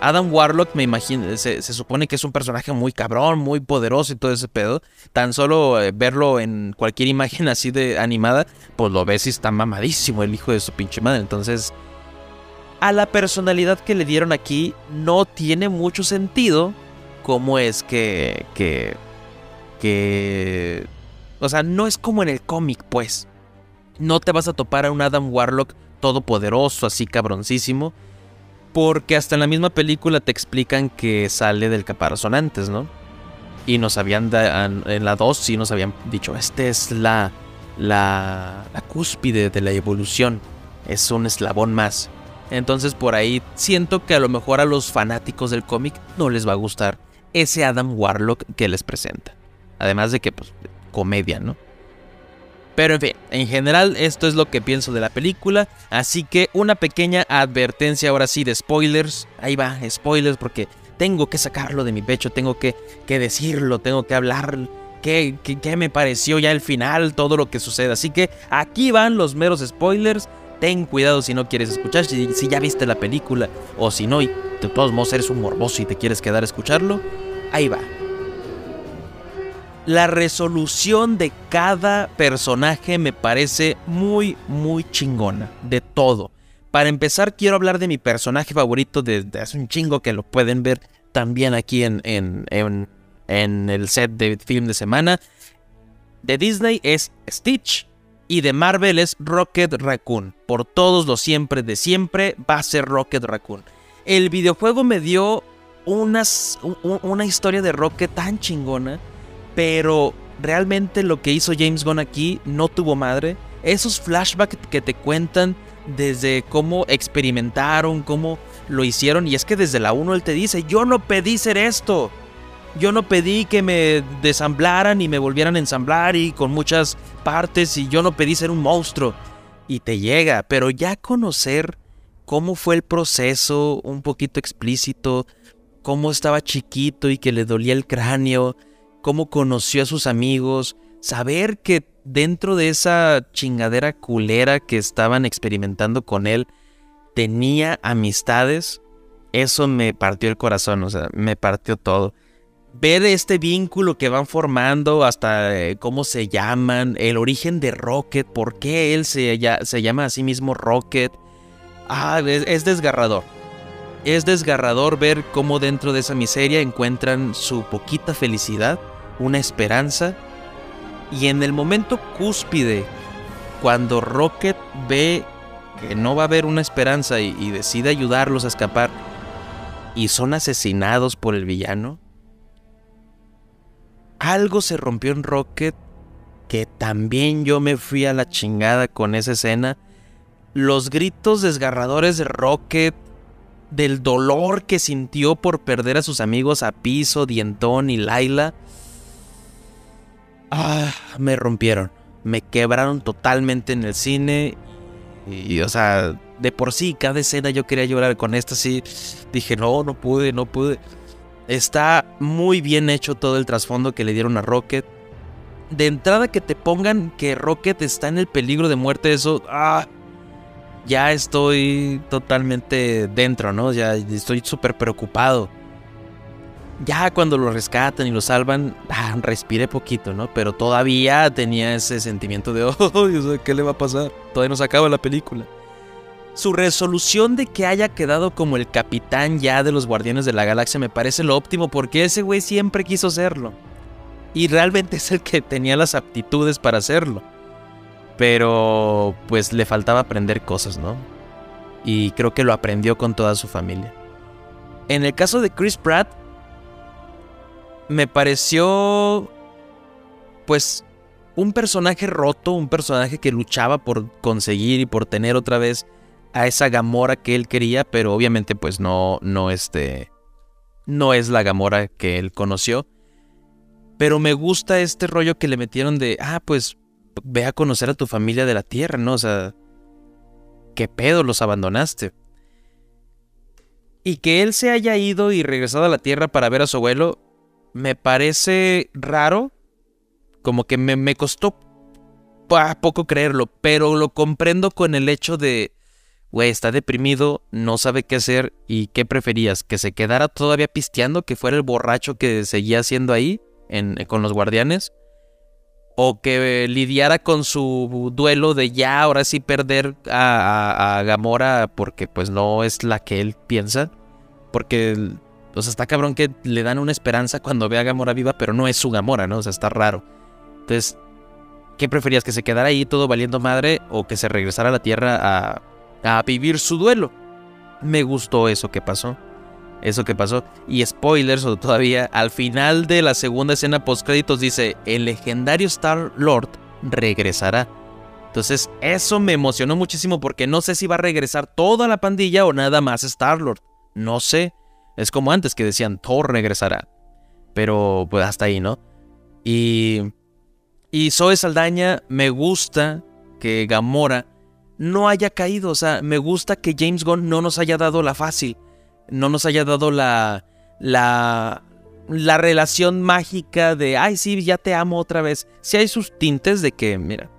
Adam Warlock, me imagino, se, supone que es un personaje muy cabrón, muy poderoso y todo ese pedo. Tan solo eh, verlo en cualquier imagen así de animada, pues lo ves y está mamadísimo el hijo de su pinche madre. Entonces, a la personalidad que le dieron aquí, no tiene mucho sentido cómo es que. que. que. O sea, no es como en el cómic, pues. No te vas a topar a un Adam Warlock todopoderoso, así cabroncísimo porque hasta en la misma película te explican que sale del caparazón antes, ¿no? Y nos habían, en la 2 sí nos habían dicho, este es la, la, la cúspide de la evolución, es un eslabón más. Entonces por ahí siento que a lo mejor a los fanáticos del cómic no les va a gustar ese Adam Warlock que les presenta. Además de que, pues, comedia, ¿no? Pero en fin, en general esto es lo que pienso de la película, así que una pequeña advertencia ahora sí de spoilers. Ahí va, spoilers porque tengo que sacarlo de mi pecho, tengo que, que decirlo, tengo que hablar qué, qué, me pareció ya el final, todo lo que sucede. Así que aquí van los meros spoilers. Ten cuidado si no quieres escuchar, si, si ya viste la película o si no y de todos modos eres un morboso y te quieres quedar a escucharlo. Ahí va la resolución de cada personaje me parece muy, muy chingona. De todo. Para empezar, quiero hablar de mi personaje favorito desde hace un chingo que lo pueden ver también aquí en, en, en, el set de film de semana. De Disney es Stitch y de Marvel es Rocket Raccoon. Por todos los siempre de siempre va a ser Rocket Raccoon. El videojuego me dio unas, una historia de Rocket tan chingona pero realmente lo que hizo James Gunn aquí no tuvo madre. Esos flashbacks que te cuentan desde cómo experimentaron, cómo lo hicieron. Y es que desde la 1 él te dice, yo no pedí ser esto. Yo no pedí que me desamblaran y me volvieran a ensamblar y con muchas partes y yo no pedí ser un monstruo. Y te llega, pero ya conocer cómo fue el proceso, un poquito explícito, cómo estaba chiquito y que le dolía el cráneo, cómo conoció a sus amigos, saber que dentro de esa chingadera culera que estaban experimentando con él, tenía amistades, eso me partió el corazón, o sea, me partió todo. Ver este vínculo que van formando, hasta eh, cómo se llaman, el origen de Rocket, por qué él se, se llama a sí mismo Rocket. Ah, es desgarrador. Es desgarrador ver cómo dentro de esa miseria encuentran su poquita felicidad, una esperanza, y en el momento cúspide, cuando Rocket ve que no va a haber una esperanza y, decide ayudarlos a escapar, y son asesinados por el villano, algo se rompió en Rocket que también yo me fui a la chingada con esa escena. Los gritos desgarradores de Rocket del dolor que sintió por perder a sus amigos a Piso, Dientón y Laila. Ah, me rompieron. Me quebraron totalmente en el cine. Y, o sea, de por sí, cada escena yo quería llorar con esta, sí. Dije, no, no pude, no pude. Está muy bien hecho todo el trasfondo que le dieron a Rocket. De entrada que te pongan que Rocket está en el peligro de muerte, eso, ah, ya estoy totalmente dentro, ¿no? Ya estoy súper preocupado. Ya cuando lo rescatan y lo salvan, ah, respiré poquito, ¿no? Pero todavía tenía ese sentimiento de, oh, ¿qué le va a pasar? Todavía no se acaba la película. Su resolución de que haya quedado como el capitán ya de los Guardianes de la Galaxia me parece lo óptimo porque ese güey siempre quiso serlo. Y realmente es el que tenía las aptitudes para hacerlo. Pero pues le faltaba aprender cosas, ¿no? Y creo que lo aprendió con toda su familia. En el caso de Chris Pratt, me pareció pues un personaje roto, un personaje que luchaba por conseguir y por tener otra vez a esa Gamora que él quería, pero obviamente pues no no este no es la Gamora que él conoció. Pero me gusta este rollo que le metieron de, ah, pues ve a conocer a tu familia de la Tierra, ¿no? O sea, ¿qué pedo los abandonaste? Y que él se haya ido y regresado a la Tierra para ver a su abuelo, me parece raro. Como que me, me costó poco creerlo, pero lo comprendo con el hecho de, güey, está deprimido, no sabe qué hacer y qué preferías, que se quedara todavía pisteando, que fuera el borracho que seguía haciendo ahí con los guardianes, o que lidiara con su duelo de ya ahora sí perder a, Gamora porque pues no es la que él piensa, porque o sea, está cabrón que le dan una esperanza cuando ve a Gamora viva, pero no es su Gamora, ¿no? O sea, está raro. Entonces, ¿qué preferías? ¿Que se quedara ahí todo valiendo madre o que se regresara a la Tierra a, a vivir su duelo? Me gustó eso que pasó. Eso que pasó. Y spoilers o todavía, al final de la segunda escena post créditos dice, el legendario Star Lord regresará. Entonces, eso me emocionó muchísimo porque no sé si va a regresar toda la pandilla o nada más Star Lord. No sé. Es como antes que decían Thor regresará. Pero pues hasta ahí, ¿no? Y. Y Zoe Saldaña, me gusta que Gamora no haya caído. O sea, me gusta que James Gunn no nos haya dado la fácil. No nos haya dado la. La. La relación mágica de, ay, sí, ya te amo otra vez. Si hay sus tintes de que, mira,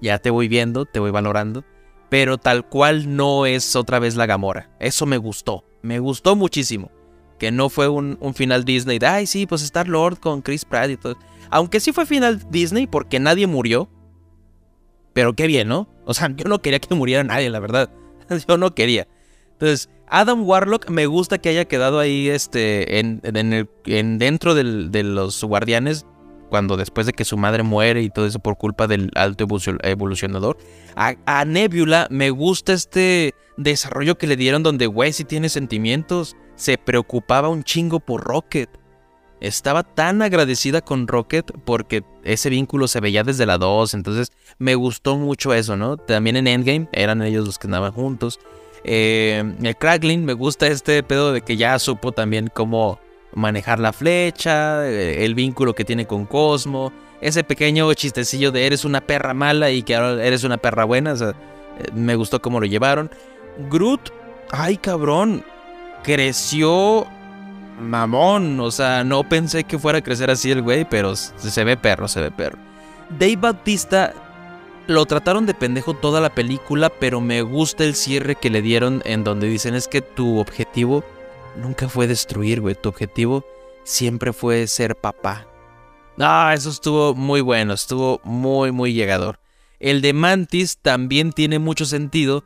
ya te voy viendo, te voy valorando. Pero tal cual no es otra vez la Gamora. Eso me gustó. Me gustó muchísimo. Que no fue un, final Disney de, ay, sí, pues Star Lord con Chris Pratt y todo. Aunque sí fue final Disney porque nadie murió. Pero qué bien, ¿no? O sea, yo no quería que muriera nadie, la verdad. Yo no quería. Entonces, Adam Warlock me gusta que haya quedado ahí este, en, dentro de los guardianes cuando después de que su madre muere y todo eso por culpa del alto evolucionador. A, Nebula me gusta este desarrollo que le dieron donde, güey, si tiene sentimientos. Se preocupaba un chingo por Rocket. Estaba tan agradecida con Rocket porque ese vínculo se veía desde la 2. Entonces me gustó mucho eso, ¿no? También en Endgame eran ellos los que andaban juntos. Eh, el Craglin me gusta este pedo de que ya supo también cómo manejar la flecha, eh, el vínculo que tiene con Cosmo, ese pequeño chistecillo de eres una perra mala y que ahora eres una perra buena, o sea, eh, me gustó cómo lo llevaron. Groot, ay cabrón, creció mamón, o sea, no pensé que fuera a crecer así el güey, pero se ve perro, se ve perro. Dave Bautista lo trataron de pendejo toda la película, pero me gusta el cierre que le dieron en donde dicen es que tu objetivo nunca fue destruir, güey. Tu objetivo siempre fue ser papá. Ah, eso estuvo muy bueno, estuvo muy, muy llegador. El de Mantis también tiene mucho sentido,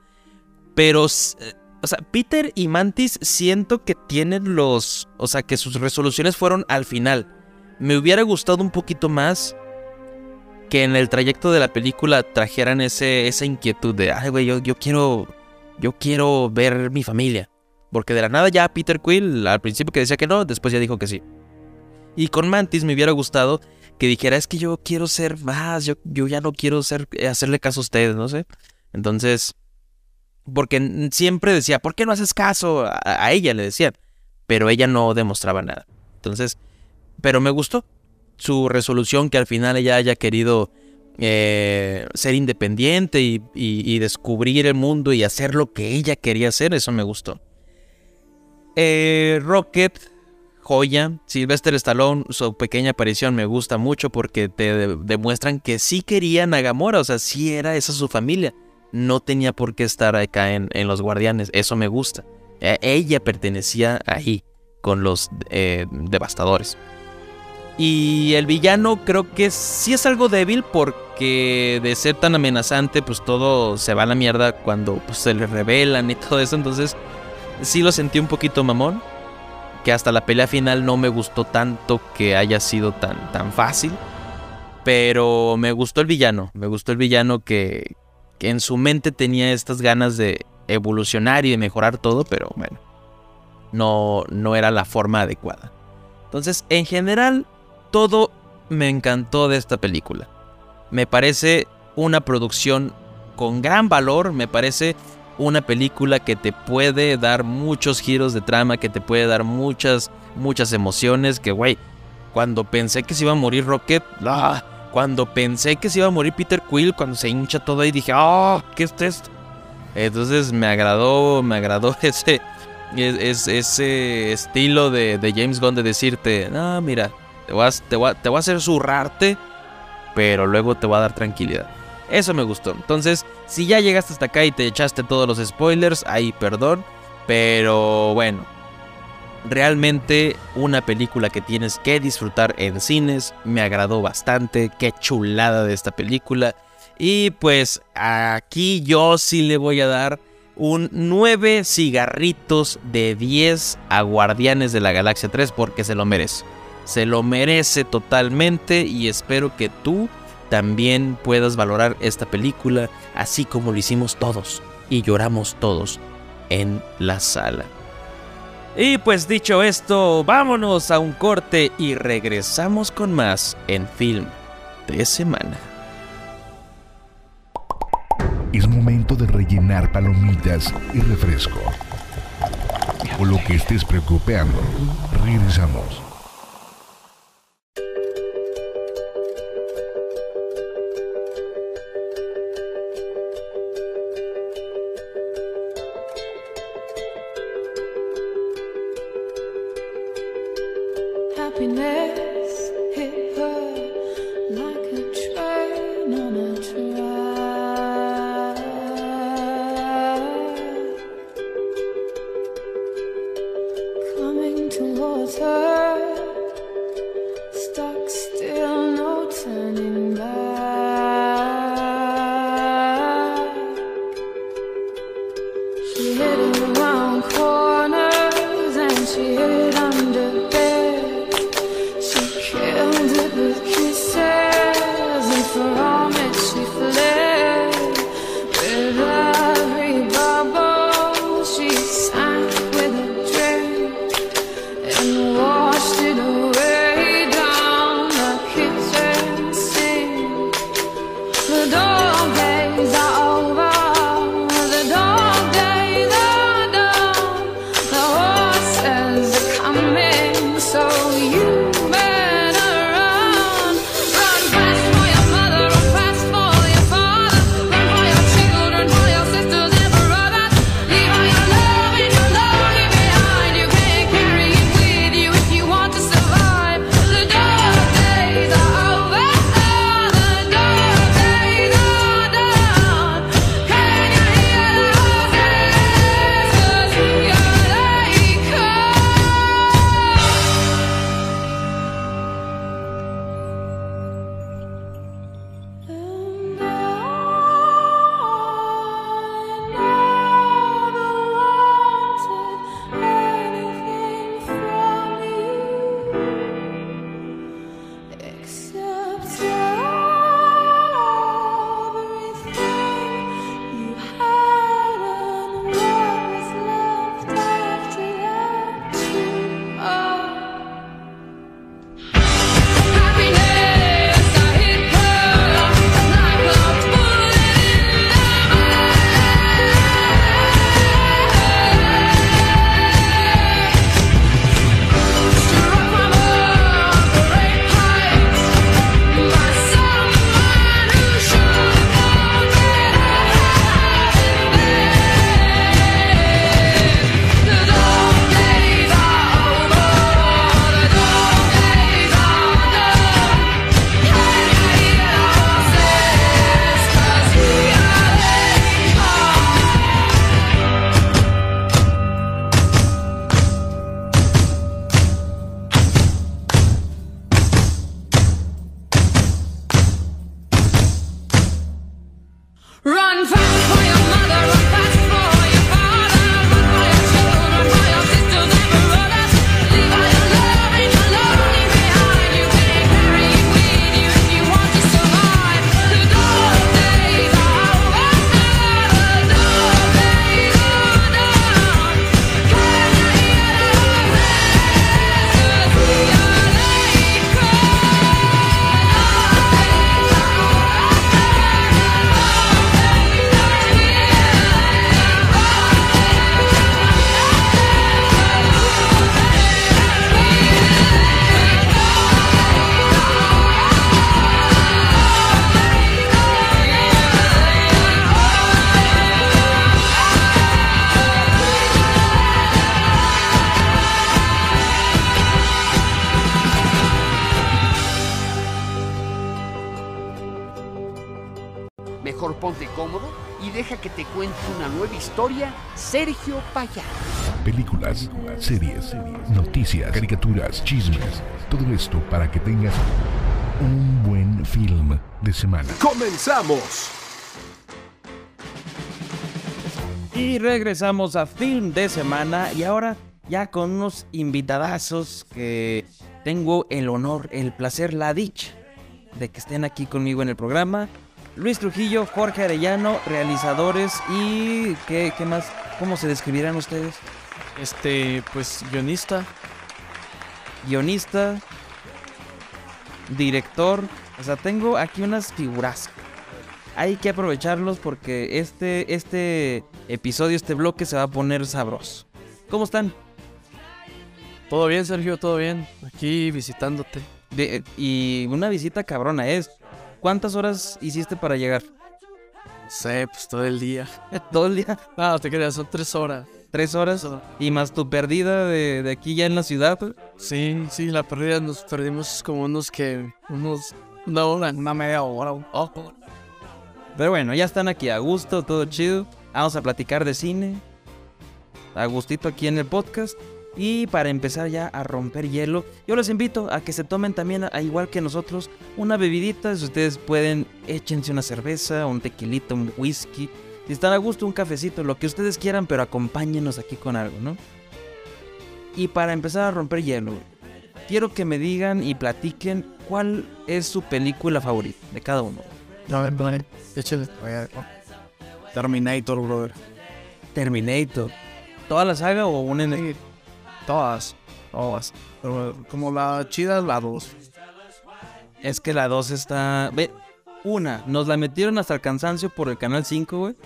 pero, eh, o sea, Peter y Mantis siento que tienen los, o sea, que sus resoluciones fueron al final. Me hubiera gustado un poquito más que en el trayecto de la película trajeran ese, esa inquietud de, ay, güey, yo, yo quiero, yo quiero ver mi familia. Porque de la nada ya Peter Quill, al principio que decía que no, después ya dijo que sí. Y con Mantis me hubiera gustado que dijera, es que yo quiero ser más, yo, yo ya no quiero ser, eh, hacerle caso a ustedes, no sé. Entonces, porque siempre decía, ¿por qué no haces caso? A, ella le decían, pero ella no demostraba nada. Entonces, pero me gustó su resolución que al final ella haya querido eh, ser independiente y descubrir el mundo y hacer lo que ella quería hacer, eso me gustó. Eh, Rocket, joya. Sylvester Stallone, su pequeña aparición me gusta mucho porque te demuestran que sí querían a Gamora, o sea, sí era esa su familia. No tenía por qué estar acá en, Los Guardianes, eso me gusta. E, ella pertenecía ahí, con los eh, devastadores. Y el villano creo que sí es algo débil porque de ser tan amenazante, pues todo se va a la mierda cuando pues, se le revelan y todo eso. Entonces sí lo sentí un poquito mamón. Que hasta la pelea final no me gustó tanto que haya sido tan, tan fácil. Pero me gustó el villano. Me gustó el villano que, que en su mente tenía estas ganas de evolucionar y de mejorar todo, pero bueno, no, no era la forma adecuada. Entonces, en general, todo me encantó de esta película. Me parece una producción con gran valor, me parece una película que te puede dar muchos giros de trama, que te puede dar muchas, muchas emociones, que güey, cuando pensé que se iba a morir Rocket, ¡ah! cuando pensé que se iba a morir Peter Quill, cuando se hincha todo ahí, dije, ¡ah! ¿Qué es esto? Entonces me agradó, me agradó ese, ese estilo de, James Gunn de decirte, ah, mira, te voy, a, te, te a hacer zurrarte, pero luego te va a dar tranquilidad. Eso me gustó. Entonces, si ya llegaste hasta acá y te echaste todos los spoilers, ahí perdón. Pero bueno, realmente una película que tienes que disfrutar en cines. Me agradó bastante. Qué chulada de esta película. Y pues aquí yo sí le voy a dar un 9 cigarritos de 10 a Guardianes de la Galaxia 3 porque se lo merece. Se lo merece totalmente y espero que tú también puedas valorar esta película así como lo hicimos todos y lloramos todos en la sala. Y pues dicho esto, vámonos a un corte y regresamos con más en Film de Semana. Es momento de rellenar palomitas y refresco. O lo que estés preocupando, regresamos. Yeah. Nueva historia, Sergio Payá. Películas, series, noticias, caricaturas, chismes. Todo esto para que tengas un buen film de semana. ¡Comenzamos! Y regresamos a Film de Semana y ahora ya con unos invitadazos que tengo el honor, el placer, la dicha de que estén aquí conmigo en el programa. Luis Trujillo, Jorge Arellano, realizadores y ¿qué, qué más? ¿Cómo se describirán ustedes? Este, pues guionista. Guionista, director, o sea, tengo aquí unas figuras. Hay que aprovecharlos porque este, este episodio, este bloque se va a poner sabroso. ¿Cómo están? Todo bien, Sergio, todo bien. Aquí visitándote. De- y una visita cabrona es. ¿Cuántas horas hiciste para llegar? No sé, pues todo el día. ¿Todo el día? No, te creas, son tres horas. ¿Tres horas? Y más tu perdida de, de aquí ya en la ciudad. Sí, sí, la pérdida nos perdimos como unos que. unos. una hora, una media hora. Oh, Pero bueno, ya están aquí a gusto, todo chido. Vamos a platicar de cine. A gustito aquí en el podcast. Y para empezar ya a romper hielo, yo les invito a que se tomen también, a- igual que nosotros, una bebidita. Si ustedes pueden, échense una cerveza, un tequilito, un whisky. Si están a gusto, un cafecito, lo que ustedes quieran, pero acompáñenos aquí con algo, ¿no? Y para empezar a romper hielo, quiero que me digan y platiquen cuál es su película favorita de cada uno. A ver, vale. Échale. Terminator, brother. Terminator. ¿Toda la saga o un en Todas. Todas. Pero como la chida, la 2. Es que la 2 está. Ve, una, nos la metieron hasta el cansancio por el canal 5, güey.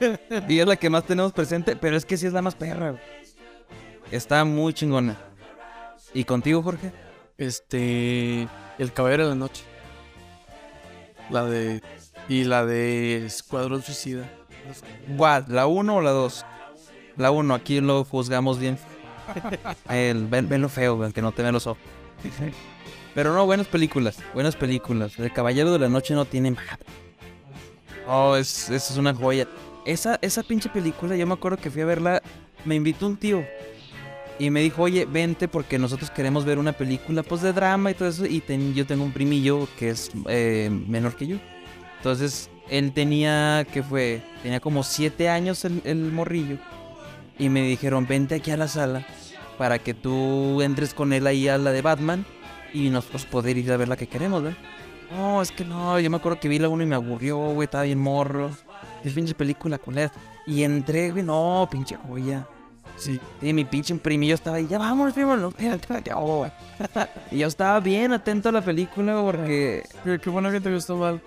Y es la que más tenemos presente, pero es que sí es la más perra, güey. Está muy chingona. ¿Y contigo, Jorge? Este. El Caballero de la Noche. La de. Y la de Escuadrón Suicida. ¿Cuál? ¿La 1 o la 2? La 1, aquí lo juzgamos bien. El, ven, ven lo feo, que no te ven los ojos. Pero no, buenas películas, buenas películas. El Caballero de la Noche no tiene madre. Oh, es, es una joya. Esa, esa pinche película, yo me acuerdo que fui a verla, me invitó un tío. Y me dijo, oye, vente porque nosotros queremos ver una película pues de drama y todo eso. Y ten- yo tengo un primillo que es eh, menor que yo. Entonces, él tenía, ¿qué fue? Tenía como siete años el, el morrillo. Y me dijeron, vente aquí a la sala para que tú entres con él ahí a la de Batman y nosotros poder ir a ver la que queremos, ¿verdad? No, es que no, yo me acuerdo que vi la uno y me aburrió, güey, estaba bien morro. Es pinche película culera. Y entré, güey, no, pinche joya. Sí. Sí, mi pinche primillo estaba ahí, ya vámonos, primo. no, y yo estaba bien atento a la película porque Qué, qué que te gustó mal.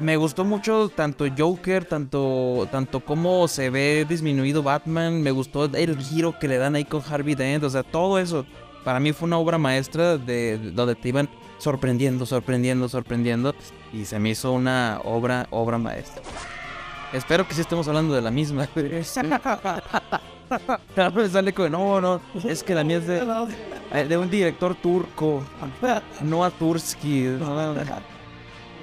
Me gustó mucho tanto Joker, tanto, tanto cómo se ve disminuido Batman. Me gustó el giro que le dan ahí con Harvey Dent. O sea, todo eso. Para mí fue una obra maestra de, de donde te iban sorprendiendo, sorprendiendo, sorprendiendo. Y se me hizo una obra, obra maestra. Espero que sí estemos hablando de la misma. Me sale con, no, no, es que la mía es de, de un director turco, Noah Tursky,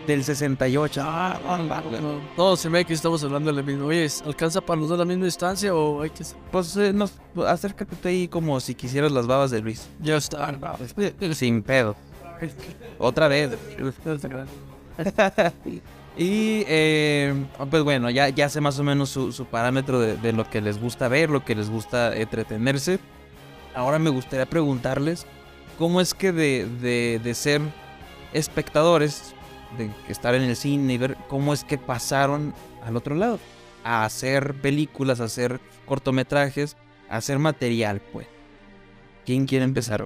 del 68. No, no, se me ve que estamos hablando de la misma. Oye, ¿alcanza para los dos la misma distancia o hay que.? Pues eh, nos, acércate ahí como si quisieras las babas de Luis. Ya está. Sin pedo. Otra vez. y eh, pues bueno, ya, ya sé más o menos su, su parámetro de, de lo que les gusta ver, lo que les gusta entretenerse. Ahora me gustaría preguntarles cómo es que de, de, de ser espectadores, de estar en el cine y ver cómo es que pasaron al otro lado, a hacer películas, a hacer cortometrajes, a hacer material, pues. ¿Quién quiere empezar?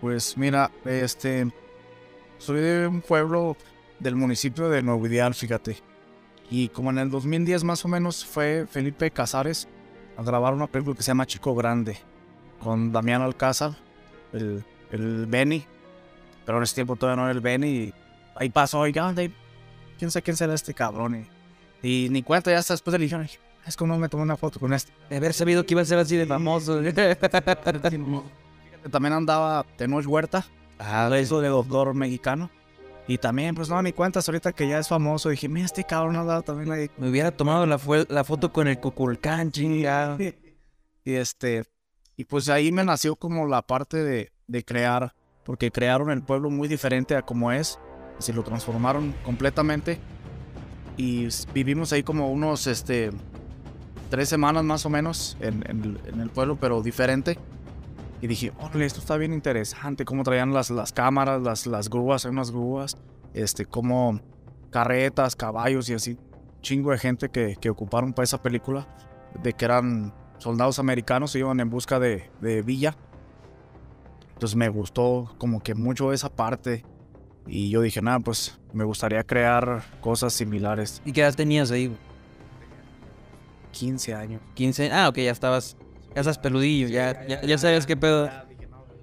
Pues mira, este. Soy de un pueblo del municipio de Nuevo Ideal, fíjate. Y como en el 2010 más o menos fue Felipe Casares a grabar una película que se llama Chico Grande. Con Damián Alcázar, el, el Benny. Pero en ese tiempo todavía no era el Benny. Ahí pasó, oiga, ¿dónde- quién sabe quién será este cabrón. Y, y ni cuenta, ya hasta después le dijeron, es no me tomé una foto con este. De haber sabido que iba a ser así de famoso. También andaba Tenoch Huerta, ah, eso de doctor mexicano. Y también, pues no, ni cuentas ahorita que ya es famoso. Dije, mira, este cabrón ha dado también ahí. Me hubiera tomado la, la foto con el Cuculcán, chingado. Y este, y pues ahí me nació como la parte de, de crear, porque crearon el pueblo muy diferente a como es, se lo transformaron completamente y vivimos ahí como unos, este, tres semanas más o menos en, en en el pueblo, pero diferente. Y dije, órale, esto está bien interesante, cómo traían las, las cámaras, las, las grúas, hay unas grúas, este, como carretas, caballos y así, chingo de gente que, que ocuparon para esa película, de que eran soldados americanos, iban en busca de, de Villa. Entonces me gustó como que mucho esa parte. Y yo dije, nada, pues me gustaría crear cosas similares. ¿Y qué edad tenías ahí? güey? 15 años. 15. Ah, ok, ya estabas. Ya estás peludillo, ya, ya, ya sabes qué pedo.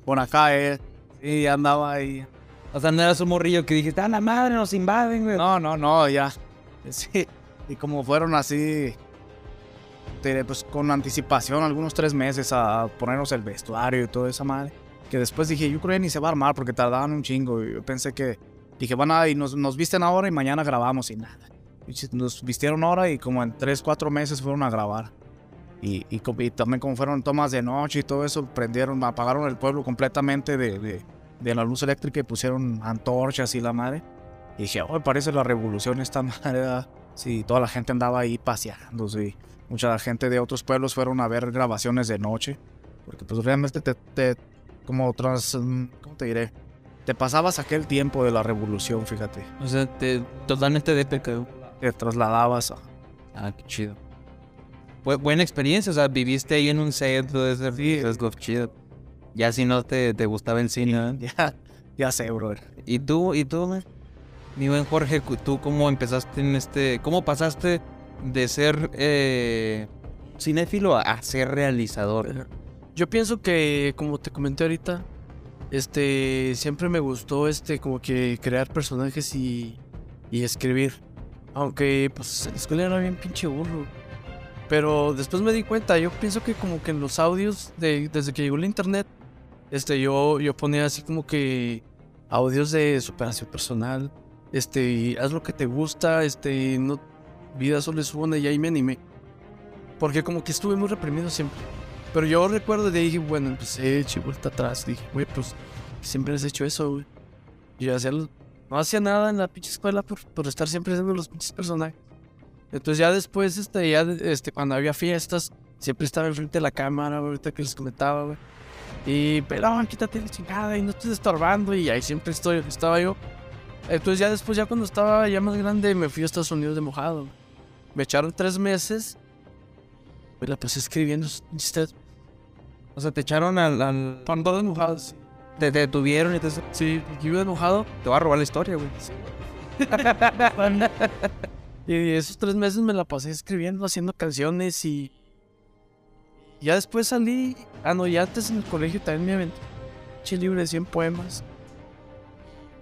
Por acá, eh. Sí, andaba ahí. O sea, no eras un morrillo que dijiste, ah, la madre, nos invaden, güey. No, no, no, ya. Sí. Y como fueron así, pues con anticipación, algunos tres meses a ponernos el vestuario y toda esa madre. Que después dije, yo creo que ni se va a armar porque tardaban un chingo. Y yo pensé que, dije, van a, y nos, nos visten ahora y mañana grabamos y nada. Nos vistieron ahora y como en tres, cuatro meses fueron a grabar. Y, y, y también como fueron tomas de noche y todo eso, prendieron, apagaron el pueblo completamente de, de, de la luz eléctrica y pusieron antorchas y la madre. Y dije, oh, parece la revolución esta madre. ¿verdad?". Sí, toda la gente andaba ahí paseando, sí. Mucha gente de otros pueblos fueron a ver grabaciones de noche. Porque pues realmente te, te como tras, mm, ¿cómo te diré? Te pasabas aquel tiempo de la revolución, fíjate. O sea, te, totalmente de pecado. Te trasladabas a... Ah, qué chido. Bu- buena experiencia, o sea, viviste ahí en un set, todo ese Sí. chido. Ya si no te, te gustaba el cine. ¿eh? Ya, ya sé, brother. ¿Y tú, y tú, man? mi buen Jorge, tú cómo empezaste en este, cómo pasaste de ser eh, cinéfilo a, a ser realizador? Yo pienso que, como te comenté ahorita, este, siempre me gustó, este, como que crear personajes y, escribir. Aunque, pues, en la escuela era bien pinche burro. Pero después me di cuenta, yo pienso que como que en los audios, de, desde que llegó el internet, este, yo, yo ponía así como que audios de superación personal, este, haz lo que te gusta, este, no, vida solo es una y ahí me animé. Porque como que estuve muy reprimido siempre. Pero yo recuerdo de ahí, bueno, empecé eché vuelta atrás. Dije, güey, pues siempre has hecho eso, güey. Yo hacía no hacía nada en la pinche escuela por, por estar siempre haciendo los pinches personajes. Entonces ya después, este, ya, este, cuando había fiestas, siempre estaba enfrente de la cámara, ahorita que les comentaba, güey. Y, pelón, quítate la chingada y no estés estorbando. Y ahí siempre estoy, estaba yo. Entonces ya después, ya cuando estaba ya más grande, me fui a Estados Unidos de mojado. Me echaron tres meses. Me la pasé escribiendo O sea, te echaron al... al- Para todos enojados. te, te detuvieron y te... Sí, porque iba enojado. Te va a robar la historia, güey. Y esos tres meses me la pasé escribiendo, haciendo canciones y. Ya después salí. Ah, no, ya antes en el colegio también me aventé. un pinche libro de 100 poemas.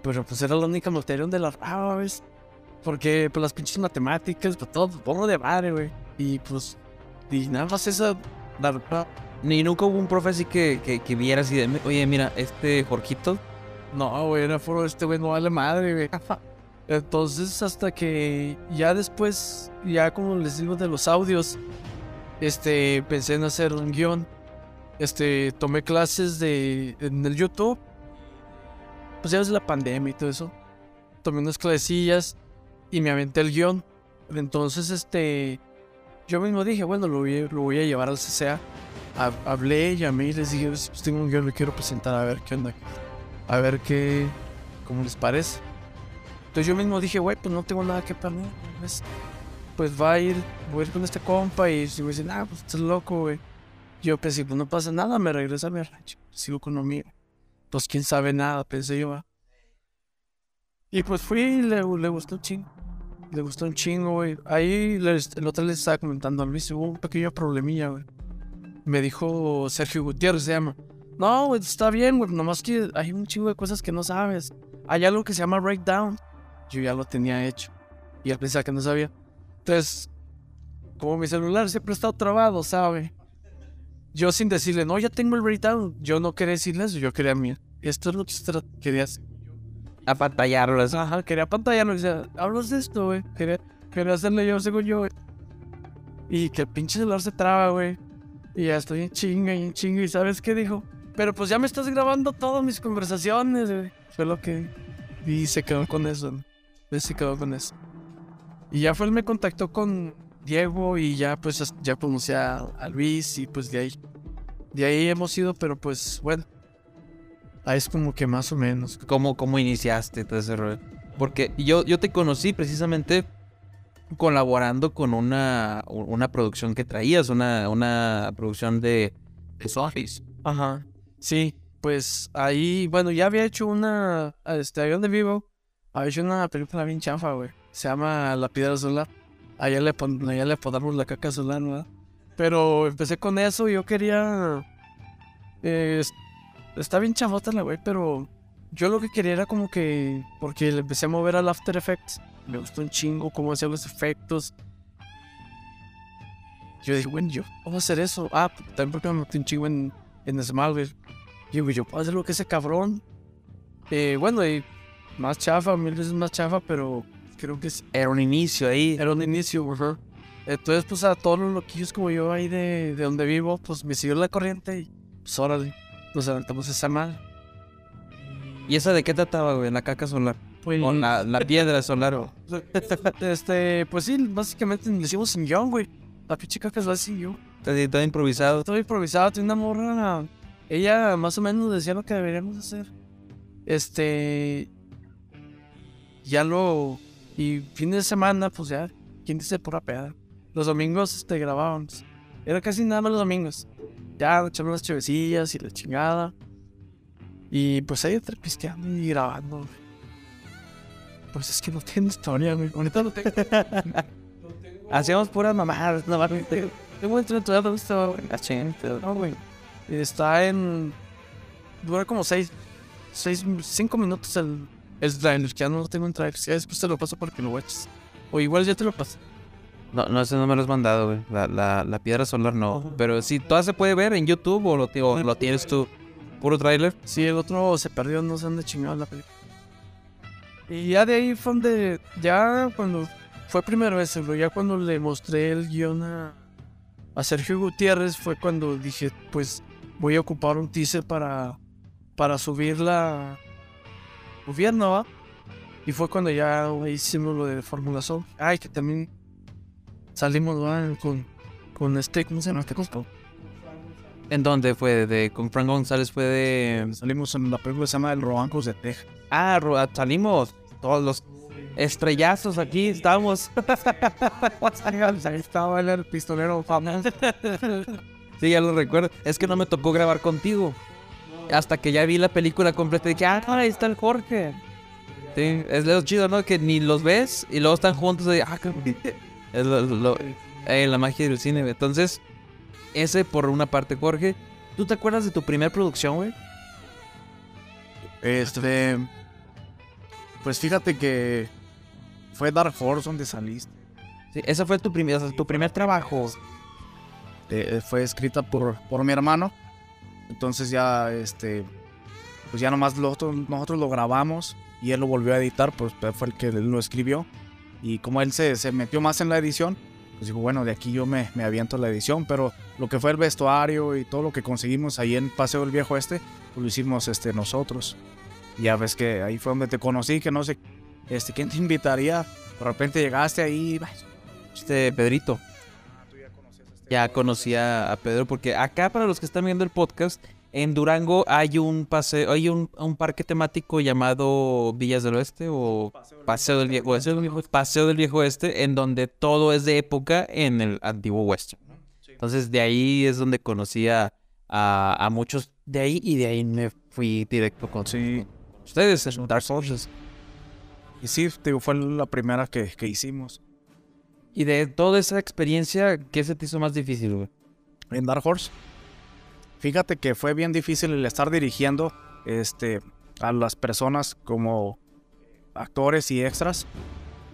Pero pues era la única materia donde la raba, ¿ves? Porque pues las pinches matemáticas, pues todo, borro de madre, güey. Y pues. Y nada más esa. Ni nunca hubo un profe así que, que, que vieras y de... Oye, mira, este Jorgito... No, güey, era foro este güey, no vale madre, güey. Entonces, hasta que ya después, ya como les digo de los audios, este, pensé en hacer un guion. Este, tomé clases de, en el YouTube. Pues ya ves la pandemia y todo eso. Tomé unas clasecillas y me aventé el guion. Entonces, este, yo mismo dije, bueno, lo voy, a- llevar al CCA. Ha- Hablé, llamé y les dije, pues tengo un guion, lo quiero presentar, a ver qué onda a ver qué, cómo les parece. Entonces yo mismo dije, güey, pues no tengo nada que perder. Pues, pues va a ir, voy a ir con este compa y si me dicen, ah, pues estás loco, güey. Yo pensé, pues no pasa nada, me regreso a mi rancho, sigo con lo mío. Pues quién sabe nada, pensé yo, va. Y pues fui y le, le gustó chingo. Le gustó un chingo, güey. Ahí les- el otro les estaba comentando a Luis, hubo un pequeño problemilla, güey. Me dijo Sergio Gutiérrez, se llama. No, güey, está bien, güey. Nomás que hay un chingo de cosas que no sabes. Hay algo que se llama breakdown. Yo ya lo tenía hecho. Y él pensaba que no sabía. Entonces, como mi celular siempre ha estado trabado, ¿sabe? Yo sin decirle, no, ya tengo el breakdown. Yo no quería decirle eso, yo quería mí. Esto es lo que quería hacer. A pantallarlas. Ajá, quería pantallarlo. Y decía, hablas de esto, güey. Quería, quería hacerle yo, según yo, güey. Y que el pinche celular se traba, güey. Y ya estoy en chinga y en chinga. ¿Y sabes qué dijo? Pero pues ya me estás grabando todas mis conversaciones, güey. Fue lo que. Y se quedó con eso, ¿no? Se quedó con eso. Y ya fue él me contactó con Diego y ya pues ya conocí a, a Luis y pues de ahí. De ahí hemos ido, pero pues bueno. Ahí es como que más o menos. ¿Cómo, cómo iniciaste todo ese rollo? Porque yo, yo te conocí precisamente colaborando con una, una producción que traías, una, una producción de, de. Ajá. Sí, pues ahí, bueno, ya había hecho una, este, avión de vivo, había hecho una película bien chafa, güey. Se llama La Piedra Solar. Allá le, pon, allá le apodamos la caca solar, ¿verdad? Pero empecé con eso yo quería... eh, está bien chafota la güey, pero yo lo que quería era como que... Porque le empecé a mover al After Effects. Me gustó un chingo cómo hacía los efectos. Yo dije, bueno, yo puedo hacer eso. Ah, también porque me metí un chingo en, en Smallville. Y digo, yo puedo hacer lo que ese cabrón. Eh, bueno, y más chafa, mil veces más chafa, pero creo que es, Era un inicio ahí. era un inicio. Entonces, pues a todos los loquillos como yo ahí de, de donde vivo, pues me siguió la corriente y pues órale, nos aventamos esa mal. ¿Y esa de qué trataba, güey? La caca solar. Pues, O la, la piedra solar. o- este, pues sí, básicamente le hicimos sin guion, güey. La pinche caca la sin guion. Todo improvisado. Todo improvisado, tiene una morra. Ella más o menos decía lo que deberíamos hacer. Este. Ya lo. Y fin de semana, pues ya. ¿Quién dice pura peda? Los domingos este, grabábamos. Era casi nada más los domingos. Ya echamos las chevecillas y la chingada. Y pues ahí entre pisteando y grabando. Pues es que no tiene historia, güey. Ahorita no tengo. Hacíamos puras mamadas. No, mames. Tengo entre todo esto, güey. Ah, ching, pero- No, güey. Está en. Dura como seis. Seis, cinco minutos el. El trailer. Ya no lo tengo en trailer. Ya después te lo paso para que lo watches. O igual ya te lo paso. No, no, ese no me lo has mandado, güey. La, la, la piedra solar no. Pero sí, ¿toda se puede ver en YouTube o lo, o lo tienes tú? ¿Puro tráiler? Sí, el otro se perdió, no sé dónde chingado la película. Y ya de ahí fue donde. Ya cuando. Fue primero ese, bro. Ya cuando le mostré el guion a. A Sergio Gutiérrez fue cuando dije, pues voy a ocupar un teaser para. Para subir la. Gobierno, ¿va? Y fue cuando ya hicimos lo de Fórmula Sol. Ay, que también salimos con. Con este. ¿Cómo se llama este compa? ¿En dónde fue? De, con Frank González fue de... Salimos en la película que se llama El Robancos de Texas. Ah, ah, salimos todos los estrellazos aquí, estamos. Ahí estaba el pistolero famoso. Sí, ya lo recuerdo. Es que no me tocó grabar contigo. Hasta que ya vi la película completa y dije, ah, ahí está el Jorge. Sí, es lo chido, ¿no? Que ni los ves y luego están juntos y, ah, qué- Es lo, lo- eh, la magia del cine, güey. Entonces, ese por una parte, Jorge. ¿Tú te acuerdas de tu primer producción, güey? Este. Pues fíjate que fue Dark Horse donde saliste. Sí, ese fue tu, primer, o sea, tu primer trabajo. Eh, fue escrita por, por mi hermano. Entonces ya, este. Pues ya nomás nosotros, nosotros lo grabamos y él lo volvió a editar, pues fue el que lo escribió. Y como él se, se metió más en la edición, pues dijo, bueno, de aquí yo me, me aviento la edición, pero lo que fue el vestuario y todo lo que conseguimos ahí en Paseo del Viejo Este, pues lo hicimos este, nosotros. Ya ves que ahí fue donde te conocí, que no sé, este, ¿quién te invitaría? De repente llegaste ahí, "Ay, Este, Pedrito. Ya conocía a Pedro porque acá para los que están viendo el podcast, en Durango hay un paseo, hay un, un parque temático llamado Villas del Oeste o Paseo del Viejo Oeste, Paseo del Viejo Oeste, en donde todo es de época en el antiguo western. Entonces de ahí es donde conocí a, a, a muchos de ahí y de ahí me fui directo con sí, ustedes en Dark Souls. Y sí, digo, fue la primera que, que hicimos. Y de toda esa experiencia, ¿qué se te hizo más difícil, güey? En Dark Horse. Fíjate que fue bien difícil el estar dirigiendo este, a las personas como actores y extras.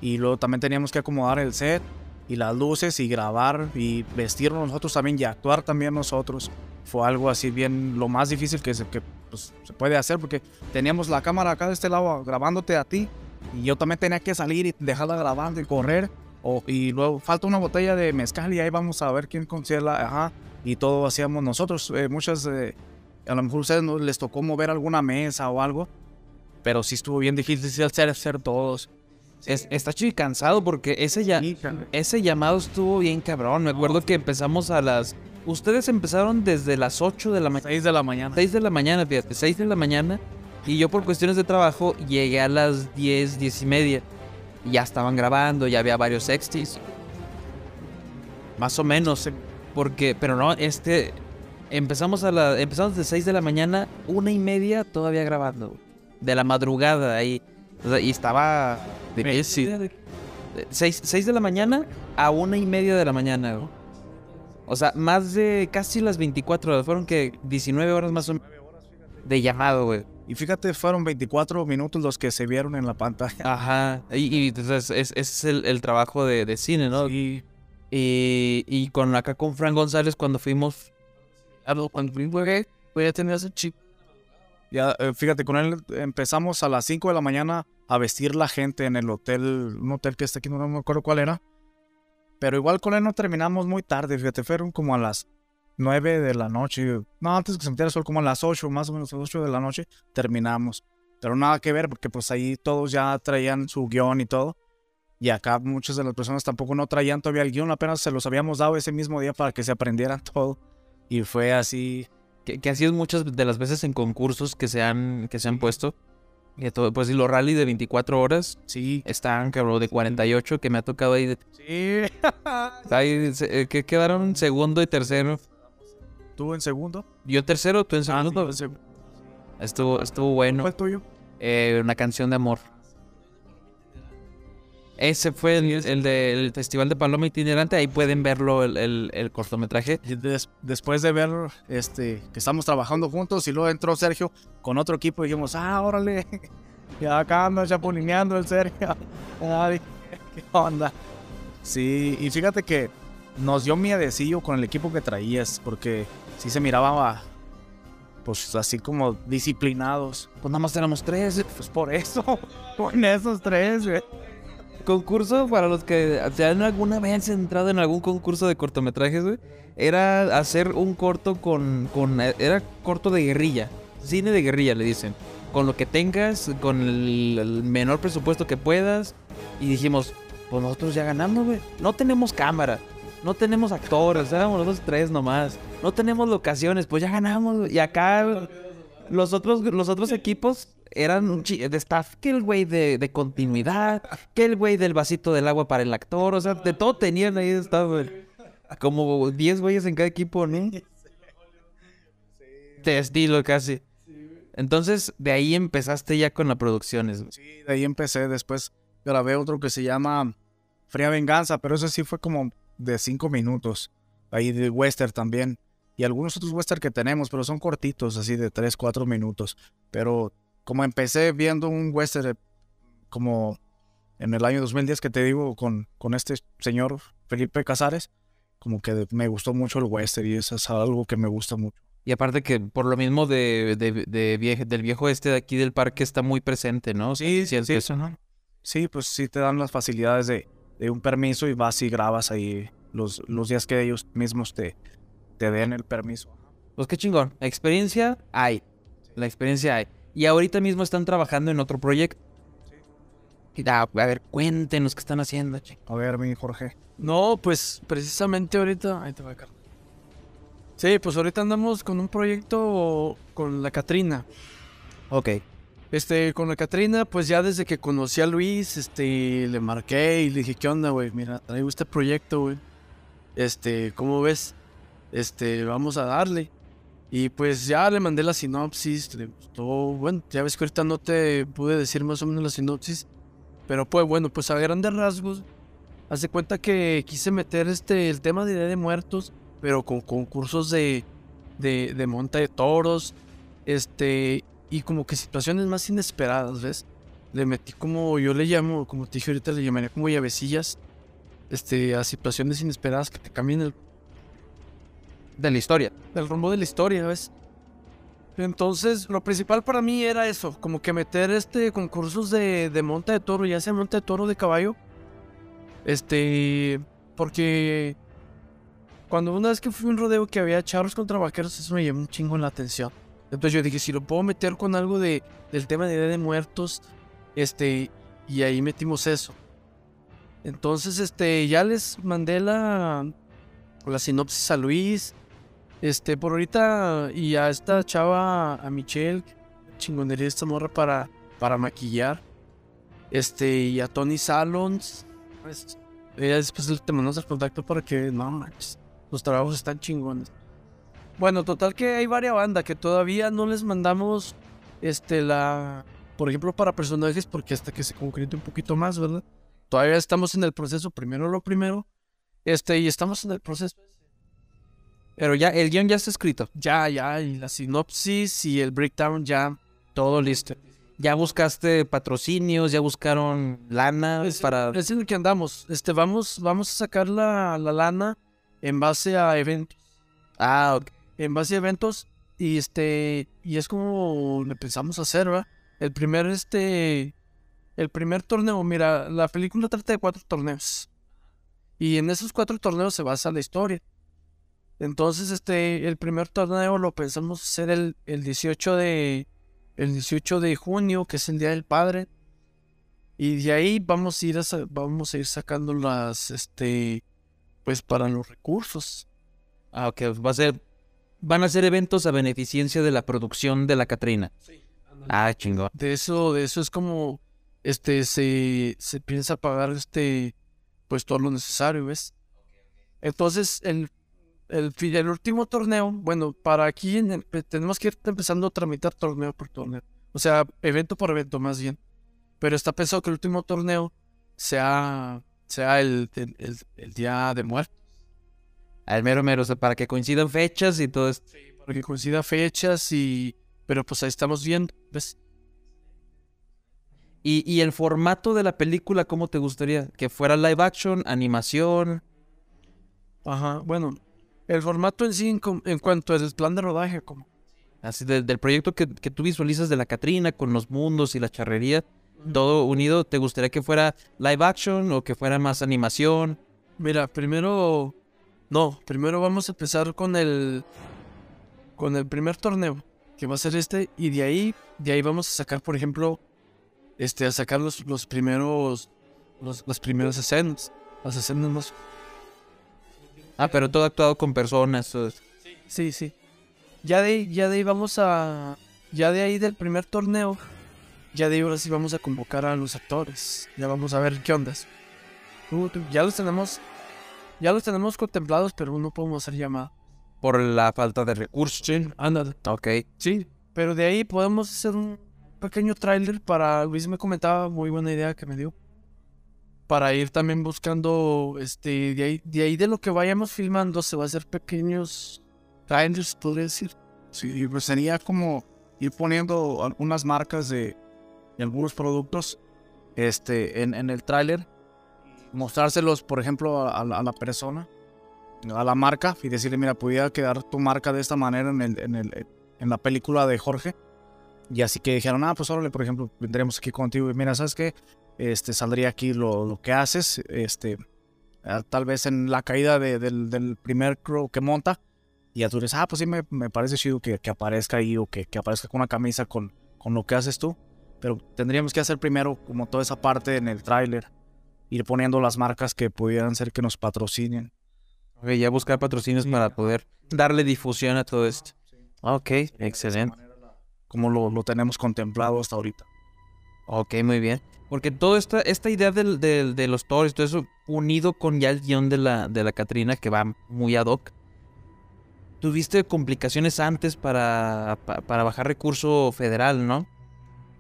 Y luego también teníamos que acomodar el set. y las luces y grabar y vestirnos nosotros también y actuar también nosotros. Fue algo así bien, lo más difícil que se, que, pues, se puede hacer porque teníamos la cámara acá de este lado grabándote a ti y yo también tenía que salir y dejarla grabando y correr. O, y luego falta una botella de mezcal y ahí vamos a ver quién consigue la... Ajá, y todo hacíamos nosotros. Eh, muchas, eh, a lo mejor a ustedes no les tocó mover alguna mesa o algo, pero sí estuvo bien difícil hacer, hacer todos. Es- está chido y cansado porque ese, ya, ese llamado estuvo bien cabrón. Me acuerdo que empezamos a las... Ustedes empezaron desde las 8 de la mañana. 6 de la mañana. 6 de la mañana, fíjate, 6 de la mañana. Y yo por cuestiones de trabajo llegué a las 10, 10 y media. Y ya estaban grabando, ya había varios sexties. Más o menos. Porque, pero no, este... Empezamos a la... Empezamos de 6 de la mañana, una y media todavía grabando. güey. De la madrugada ahí. O sea, y estaba... De, 6, 6 de la mañana a una y media de la mañana. güey. O sea, más de casi las 24 horas. Fueron que 19 horas más o menos de llamado, güey. Y fíjate, fueron 24 minutos los que se vieron en la pantalla. Ajá. Y, y entonces es, ese es el, el trabajo de, de cine, ¿no? Y Y, con acá con Frank González cuando fuimos... Cuando fui, güey, pues ya tenía ese chip. ya, eh, fíjate, con él empezamos a las 5 de la mañana a vestir la gente en el hotel, un hotel que está aquí, no me acuerdo cuál era. Pero igual con él no terminamos muy tarde, fíjate, fueron como a las 9 de la noche. No, antes que se metiera el sol, como a las 8, más o menos a las 8 de la noche, terminamos. Pero nada que ver, porque pues ahí todos ya traían su guion y todo. Y acá muchas de las personas tampoco no traían todavía el guion, apenas se los habíamos dado ese mismo día para que se aprendieran todo. Y fue así. Que, que así es muchas de las veces en concursos que se han, que se han puesto. Que todo, pues y los rally de 24 horas Sí. están, cabrón, de 48 que me ha tocado ahí. de- Sí. ahí se- eh, que quedaron segundo y tercero. ¿Tú en segundo? Yo tercero, tú en Ah, sí, segundo. en segundo. Estuvo, estuvo bueno. ¿Cuál tuyo? Eh, una canción de amor. Ese fue el, el del Festival de Paloma Itinerante. Ahí pueden verlo, el, el- el cortometraje. Des- después de ver este, que estamos trabajando juntos y luego entró Sergio con otro equipo y dijimos, ah, órale, y acá anda chapulineando el Sergio. Ay, ¿qué onda? Sí, y fíjate que nos dio miedecillo con el equipo que traías, porque sí se miraba, pues así como disciplinados. Pues nada más éramos tres. Pues por eso, con esos tres, güey. Concurso para los que han alguna vez entrado en algún concurso de cortometrajes, güey. Era hacer un corto con, con. Era corto de guerrilla. Cine de guerrilla, le dicen. Con lo que tengas, con el, el menor presupuesto que puedas. Y dijimos, pues nosotros ya ganamos, güey. No tenemos cámara. No tenemos actores, éramos los tres nomás. No tenemos locaciones, pues ya ganamos. güey. Y acá los otros, los otros equipos eran un chi- de staff. Que el güey de, de continuidad, que el güey del vasito del agua para el actor. O sea, de todo tenían ahí de staff. Como 10 güeyes en cada equipo, ¿no? De estilo casi. Entonces, de ahí empezaste ya con las producciones. Sí, de ahí empecé. Después grabé otro que se llama Fría Venganza, pero ese sí fue como de cinco minutos. Ahí de western también. Y algunos otros western que tenemos, pero son cortitos, así de 3, 4 minutos. Pero como empecé viendo un western eh, como en el año 2010 que te digo con, con este señor Felipe Casares, como que me gustó mucho el western y eso es algo que me gusta mucho. Y aparte que por lo mismo de, de, de vieje- del viejo este de aquí del parque está muy presente, ¿no? Sí, Siento sí. eso, ¿no? Sí, pues sí te dan las facilidades de, de un permiso y vas y grabas ahí los, los días que ellos mismos te, te den el permiso. Pues qué chingón. Experiencia hay. La experiencia hay. Y ahorita mismo están trabajando en otro proyecto. Y, ah, a ver, cuéntenos qué están haciendo, che. A ver, mi Jorge. No, pues precisamente ahorita. Ahí te va a cargar. Sí, pues ahorita andamos con un proyecto con la Catrina. Ok. Este, con la Catrina, pues ya desde que conocí a Luis, este, le marqué y le dije, ¿qué onda, güey? Mira, traigo este proyecto, güey. Este, ¿cómo ves? Este, vamos a darle. Y pues ya le mandé la sinopsis, le gustó. Bueno, ya ves que ahorita no te pude decir más o menos la sinopsis. Pero pues bueno, pues a grandes rasgos, hace cuenta que quise meter este, el tema de Día de Muertos, pero con concursos de, de, de monta de toros, este, y como que situaciones más inesperadas, ¿ves? Le metí como, yo le llamo, como te dije ahorita, le llamaría como llavecillas, este, a situaciones inesperadas que te cambien el, De la historia. el rumbo de la historia, ¿ves? Entonces, lo principal para mí era eso, como que meter este concursos de, de monta de toro, ya sea monta de toro de caballo. Este, porque cuando una vez que fui a un rodeo que había charros contra vaqueros, eso me llamó un chingo la atención. Entonces yo dije, si lo puedo meter con algo de, del tema de Día de Muertos, este, y ahí metimos eso. Entonces, este, ya les mandé la, la sinopsis a Luis. Este, por ahorita, y a esta chava, a Michelle, chingonería esta morra para, para maquillar. Este, y a Tony Salons. Pues, ella después te mandamos el contacto para que, no manches, los trabajos están chingones. Bueno, total que hay varias bandas que todavía no les mandamos, este, la, por ejemplo, para personajes, porque hasta que se concrete un poquito más, ¿verdad? Todavía estamos en el proceso, primero lo primero. Este, y estamos en el proceso. Pero ya, el guion ya está escrito. Ya, ya, y la sinopsis y el breakdown ya, todo listo. Ya buscaste patrocinios, ya buscaron lana Es, para. es en el que andamos. Este, vamos, vamos a sacar la, la lana en base a eventos. Ah, ok. En base a eventos. Y este. Y es como le pensamos hacer, ¿verdad? El primer, este. El primer torneo, mira, la película trata de cuatro torneos. Y en esos cuatro torneos se basa la historia. Entonces, este, el primer torneo lo pensamos hacer el, el 18 de. El 18 de junio, que es el Día del Padre. Y de ahí vamos a ir a, vamos a ir sacando las, este, pues para los recursos. Ah, ok. Va a ser. Van a ser eventos a beneficencia de la producción de la Catrina. Ah, chingón. De eso, de eso es como, este, se, se piensa pagar, este, pues todo lo necesario, ¿ves? Entonces, el, el, el último torneo, bueno, para aquí en el- pe- tenemos que ir empezando a tramitar torneo por torneo. O sea, evento por evento más bien. Pero está pensado que el último torneo sea, sea el, el, día de muerte. Al mero mero, o sea, para que coincidan fechas y todo esto. Para que coincida fechas y... Pero pues ahí estamos viendo, ¿ves? Y, y el formato de la película, ¿cómo te gustaría? ¿Que fuera live action, animación? Ajá, bueno. El formato en sí, en, en cuanto al plan de rodaje, como... Así de- del proyecto que, que tú visualizas de la Catrina con los mundos y la charrería, todo unido, ¿te gustaría que fuera live action o que fuera más animación? Mira, primero... No, primero vamos a empezar con el... Con el primer torneo, que va a ser este, y de ahí, de ahí vamos a sacar, por ejemplo, este, a sacar los, los primeros... Los, las primeras escenas. Las escenas más... Ah, pero todo actuado con personas. todo. Sí, sí. Ya de, ahí- ya de ahí vamos a... Ya de ahí del primer torneo, ya de ahí ahora sí vamos a convocar a los actores. Ya vamos a ver qué ondas. Uh, ya los tenemos... Ya los tenemos contemplados, pero no podemos hacer llamada. Por la falta de recursos. Sí, ándale. Ok. Sí, pero de ahí podemos hacer un pequeño tráiler para... Luis me comentaba, muy buena idea que me dio. Para ir también buscando, este, de ahí, de lo que vayamos filmando se va a hacer pequeños trailers, podría decir. Sí, pues sería como ir poniendo algunas marcas de, algunos productos este, en, el tráiler, mostrárselos, por ejemplo, a, la, persona, a la marca, y decirle, mira, pudiera quedar tu marca de esta manera en, el, en, el, en la película de Jorge. Y así que dijeron, ah, pues órale, por ejemplo, vendremos aquí contigo y mira, ¿sabes qué? Este, saldría aquí lo, lo que haces, este, ah, tal vez en la caída de- del, del primer crew que monta, y ya tú dices, ah, pues sí, me, me parece chido que, que aparezca ahí o que, que aparezca con una camisa con, con lo que haces tú. Pero tendríamos que hacer primero como toda esa parte en el tráiler. Ir poniendo las marcas que pudieran ser que nos patrocinen. Ok, ya buscar patrocinios para poder darle difusión a todo esto. Ok, excelente. Como lo, lo tenemos contemplado hasta ahorita. Ok, muy bien. Porque toda esta, esta idea del, del- de los toros, todo eso, unido con ya el guion de la, de la Catrina, que va muy ad hoc. Tuviste complicaciones antes para, pa- para bajar recurso federal, ¿no?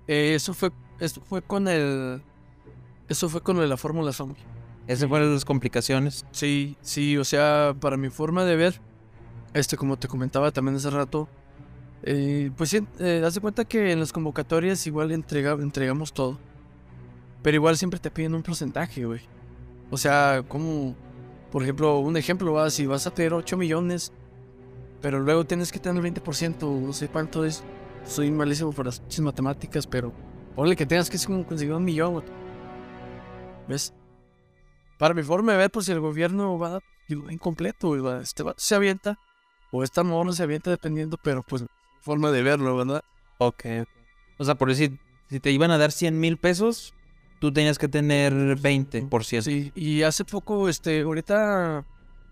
Eh, eso fue, eso fue con el, eso fue con la fórmula zombie. Esas fueron las complicaciones. Sí, sí, o sea, para mi forma de ver, este, como te comentaba también hace rato, eh, pues sí, eh, de cuenta que en las convocatorias igual entrega, entregamos todo. Pero igual siempre te piden un porcentaje, güey. O sea, como, por ejemplo, un ejemplo, va, si vas a tener 8 millones, pero luego tienes que tener el 20%, no sé cuánto es. Soy malísimo para las matemáticas, pero ponle que tengas que conseguir un millón. güey. ¿Ves? Para mi forma de ver, pues si el gobierno va incompleto, güey, va, este vato se avienta, o esta morra se avienta dependiendo, pero pues forma de verlo, ¿verdad? Ok. O sea, por decir, si te iban a dar 100 mil pesos, tú tenías que tener 20%. Sí, y hace poco, este, ahorita,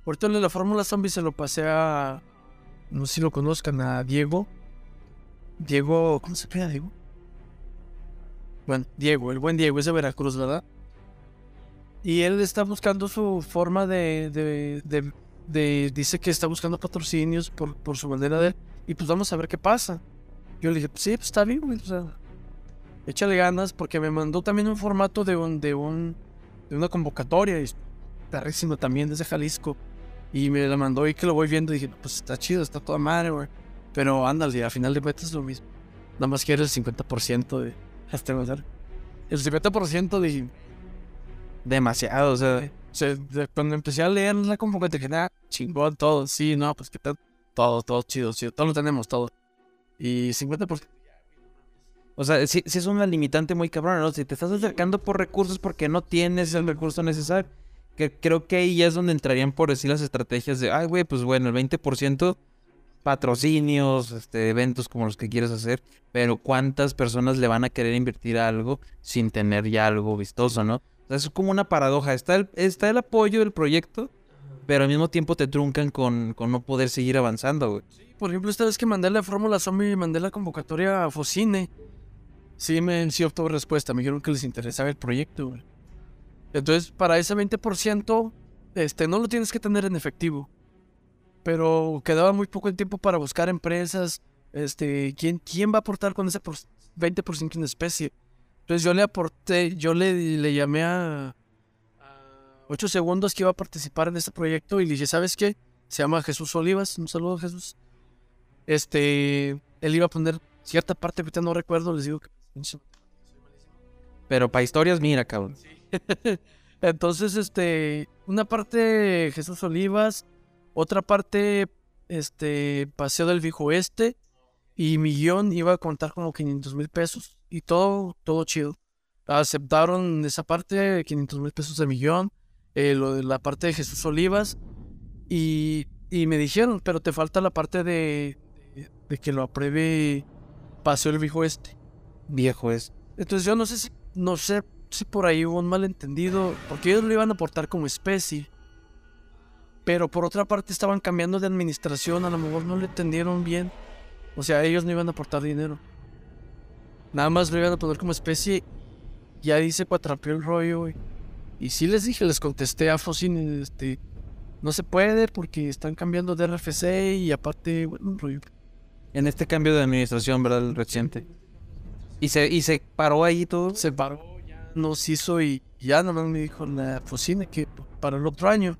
ahorita la Fórmula Zombie se lo pasé a, no sé si lo conozcan, a Diego. Diego, ¿cómo se llama Diego? Bueno, Diego, el buen Diego, es de Veracruz, ¿verdad? Y él está buscando su forma de, de, de, de- dice que está buscando patrocinios por, por su manera de, y pues vamos a ver qué pasa. Yo le dije, pues sí, pues está bien, güey, o sea, échale ganas, porque me mandó también un formato de un, de un, de una convocatoria, y perrísimo también, desde Jalisco. Y me la mandó y que lo voy viendo y dije, pues está chido, está toda madre, güey. Pero ándale, a final de cuentas es lo mismo. Nada más quiero el 50% de este güey. El 50% de... Demasiado, o sea. o sea, cuando empecé a leer la convocatoria, dije, nada, chingón, todo. Sí, no, pues que tal. Todo, todo chido, chido. Todo lo tenemos, todo. Y 50%. O sea, sí es una limitante muy cabrona, ¿no? Si te estás acercando por recursos porque no tienes el recurso necesario. Que creo que ahí ya es donde entrarían por decir las estrategias de, ay, güey, pues bueno, el 20% patrocinios, este, eventos como los que quieres hacer, pero ¿cuántas personas le van a querer invertir a algo sin tener ya algo vistoso, ¿no? O sea, es como una paradoja. Está el, está el apoyo del proyecto, pero al mismo tiempo te truncan con, con no poder seguir avanzando, güey. Por ejemplo, esta vez que mandé la Fórmula Zombie, mandé la convocatoria a Focine. Sí, me sí obtuve respuesta. Me dijeron que les interesaba el proyecto, güey. Entonces, para ese 20%, este, no lo tienes que tener en efectivo. Pero quedaba muy poco el tiempo para buscar empresas. Este, ¿quién, quién va a aportar con ese por- 20% en especie? Entonces yo le aporté, yo le, le llamé a 8 segundos que iba a participar en este proyecto y le dije, ¿sabes qué? Se llama Jesús Olivas. Un saludo, Jesús. Este, él iba a poner cierta parte, ahorita no recuerdo, les digo que... Pero para historias, mira, cabrón. Entonces, este, una parte Jesús Olivas, otra parte, este, Paseo del Viejo Oeste, y mi guion iba a contar como 500 mil pesos, y todo, todo chido. Aceptaron esa parte, 500 mil pesos de mi guion, eh, lo de la parte de Jesús Olivas, y, y me dijeron, pero te falta la parte de, de, de que lo apruebe Paseo del Viejo Oeste. Viejo es. Entonces yo no sé si, no sé si por ahí hubo un malentendido, porque ellos lo iban a aportar como especie. Pero por otra parte estaban cambiando de administración, a lo mejor no le entendieron bien. O sea, ellos no iban a aportar dinero. Nada más lo iban a poner como especie. Ya dice cuatrapió el rollo, güey. Y sí les dije, les contesté a Focine, este, no se puede porque están cambiando de RFC y aparte, bueno, un rollo. En este cambio de administración, ¿verdad? El reciente. Y se, y se paró ahí todo. se paró, ya nos hizo y ya nomás me dijo la Focine que para el otro año,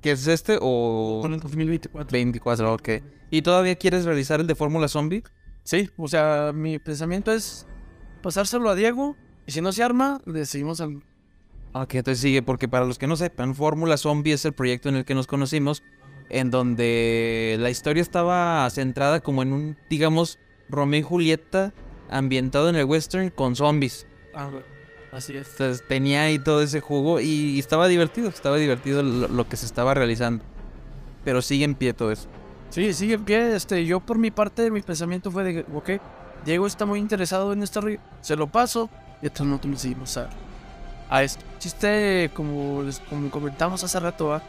¿Qué es este o para el 2024. 24? Ok. ¿Y todavía quieres realizar el de Fórmula Zombie? Sí, o sea, mi pensamiento es pasárselo a Diego y si no se arma, le seguimos al... Ok, entonces sigue, porque para los que no sepan, Fórmula Zombie es el proyecto en el que nos conocimos, en donde la historia estaba centrada como en un, digamos, Romeo y Julieta ambientado en el western con zombies. Así es. Entonces tenía ahí todo ese jugo y, y estaba divertido, estaba divertido lo, lo que se estaba realizando. Pero sigue en pie todo eso. Sí, sigue en pie. Este, yo por mi parte, mi pensamiento fue de, ok, Diego está muy interesado en este rollo, se lo paso y entonces nosotros nos seguimos a, a esto. Chiste, como, como comentamos hace rato, ¿va?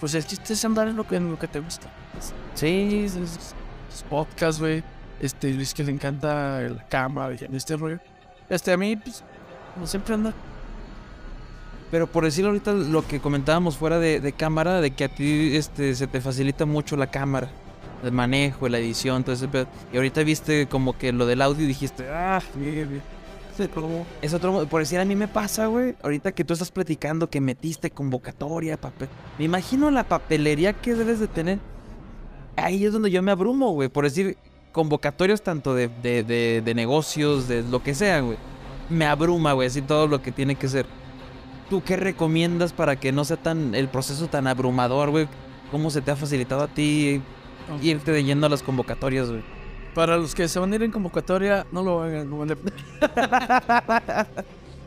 pues el chiste es andar en lo que, en lo que te gusta. Sí, es, podcast, güey. Este, Luis que le encanta la cámara este rollo. Este, a mí, pues, como siempre anda. Pero por decirlo ahorita lo que comentábamos fuera de, de cámara, de que a ti este, se te facilita mucho la cámara, el manejo, la edición, todo ese pedo. Y ahorita viste como que lo del audio y dijiste, ah, Bien, bien. Es otro modo. Por decir, a mí me pasa, güey, ahorita que tú estás platicando que metiste convocatoria, papel. Me imagino la papelería que debes de tener. Ahí es donde yo me abrumo, güey. Por decir, convocatorias tanto de, de, de, de negocios, de lo que sea, güey. Me abruma, güey, así todo lo que tiene que ser. ¿tú qué recomiendas para que no sea tan el proceso tan abrumador, güey? ¿Cómo se te ha facilitado a ti irte de yendo a las convocatorias, güey? Para los que se van a ir en convocatoria, no lo hagan.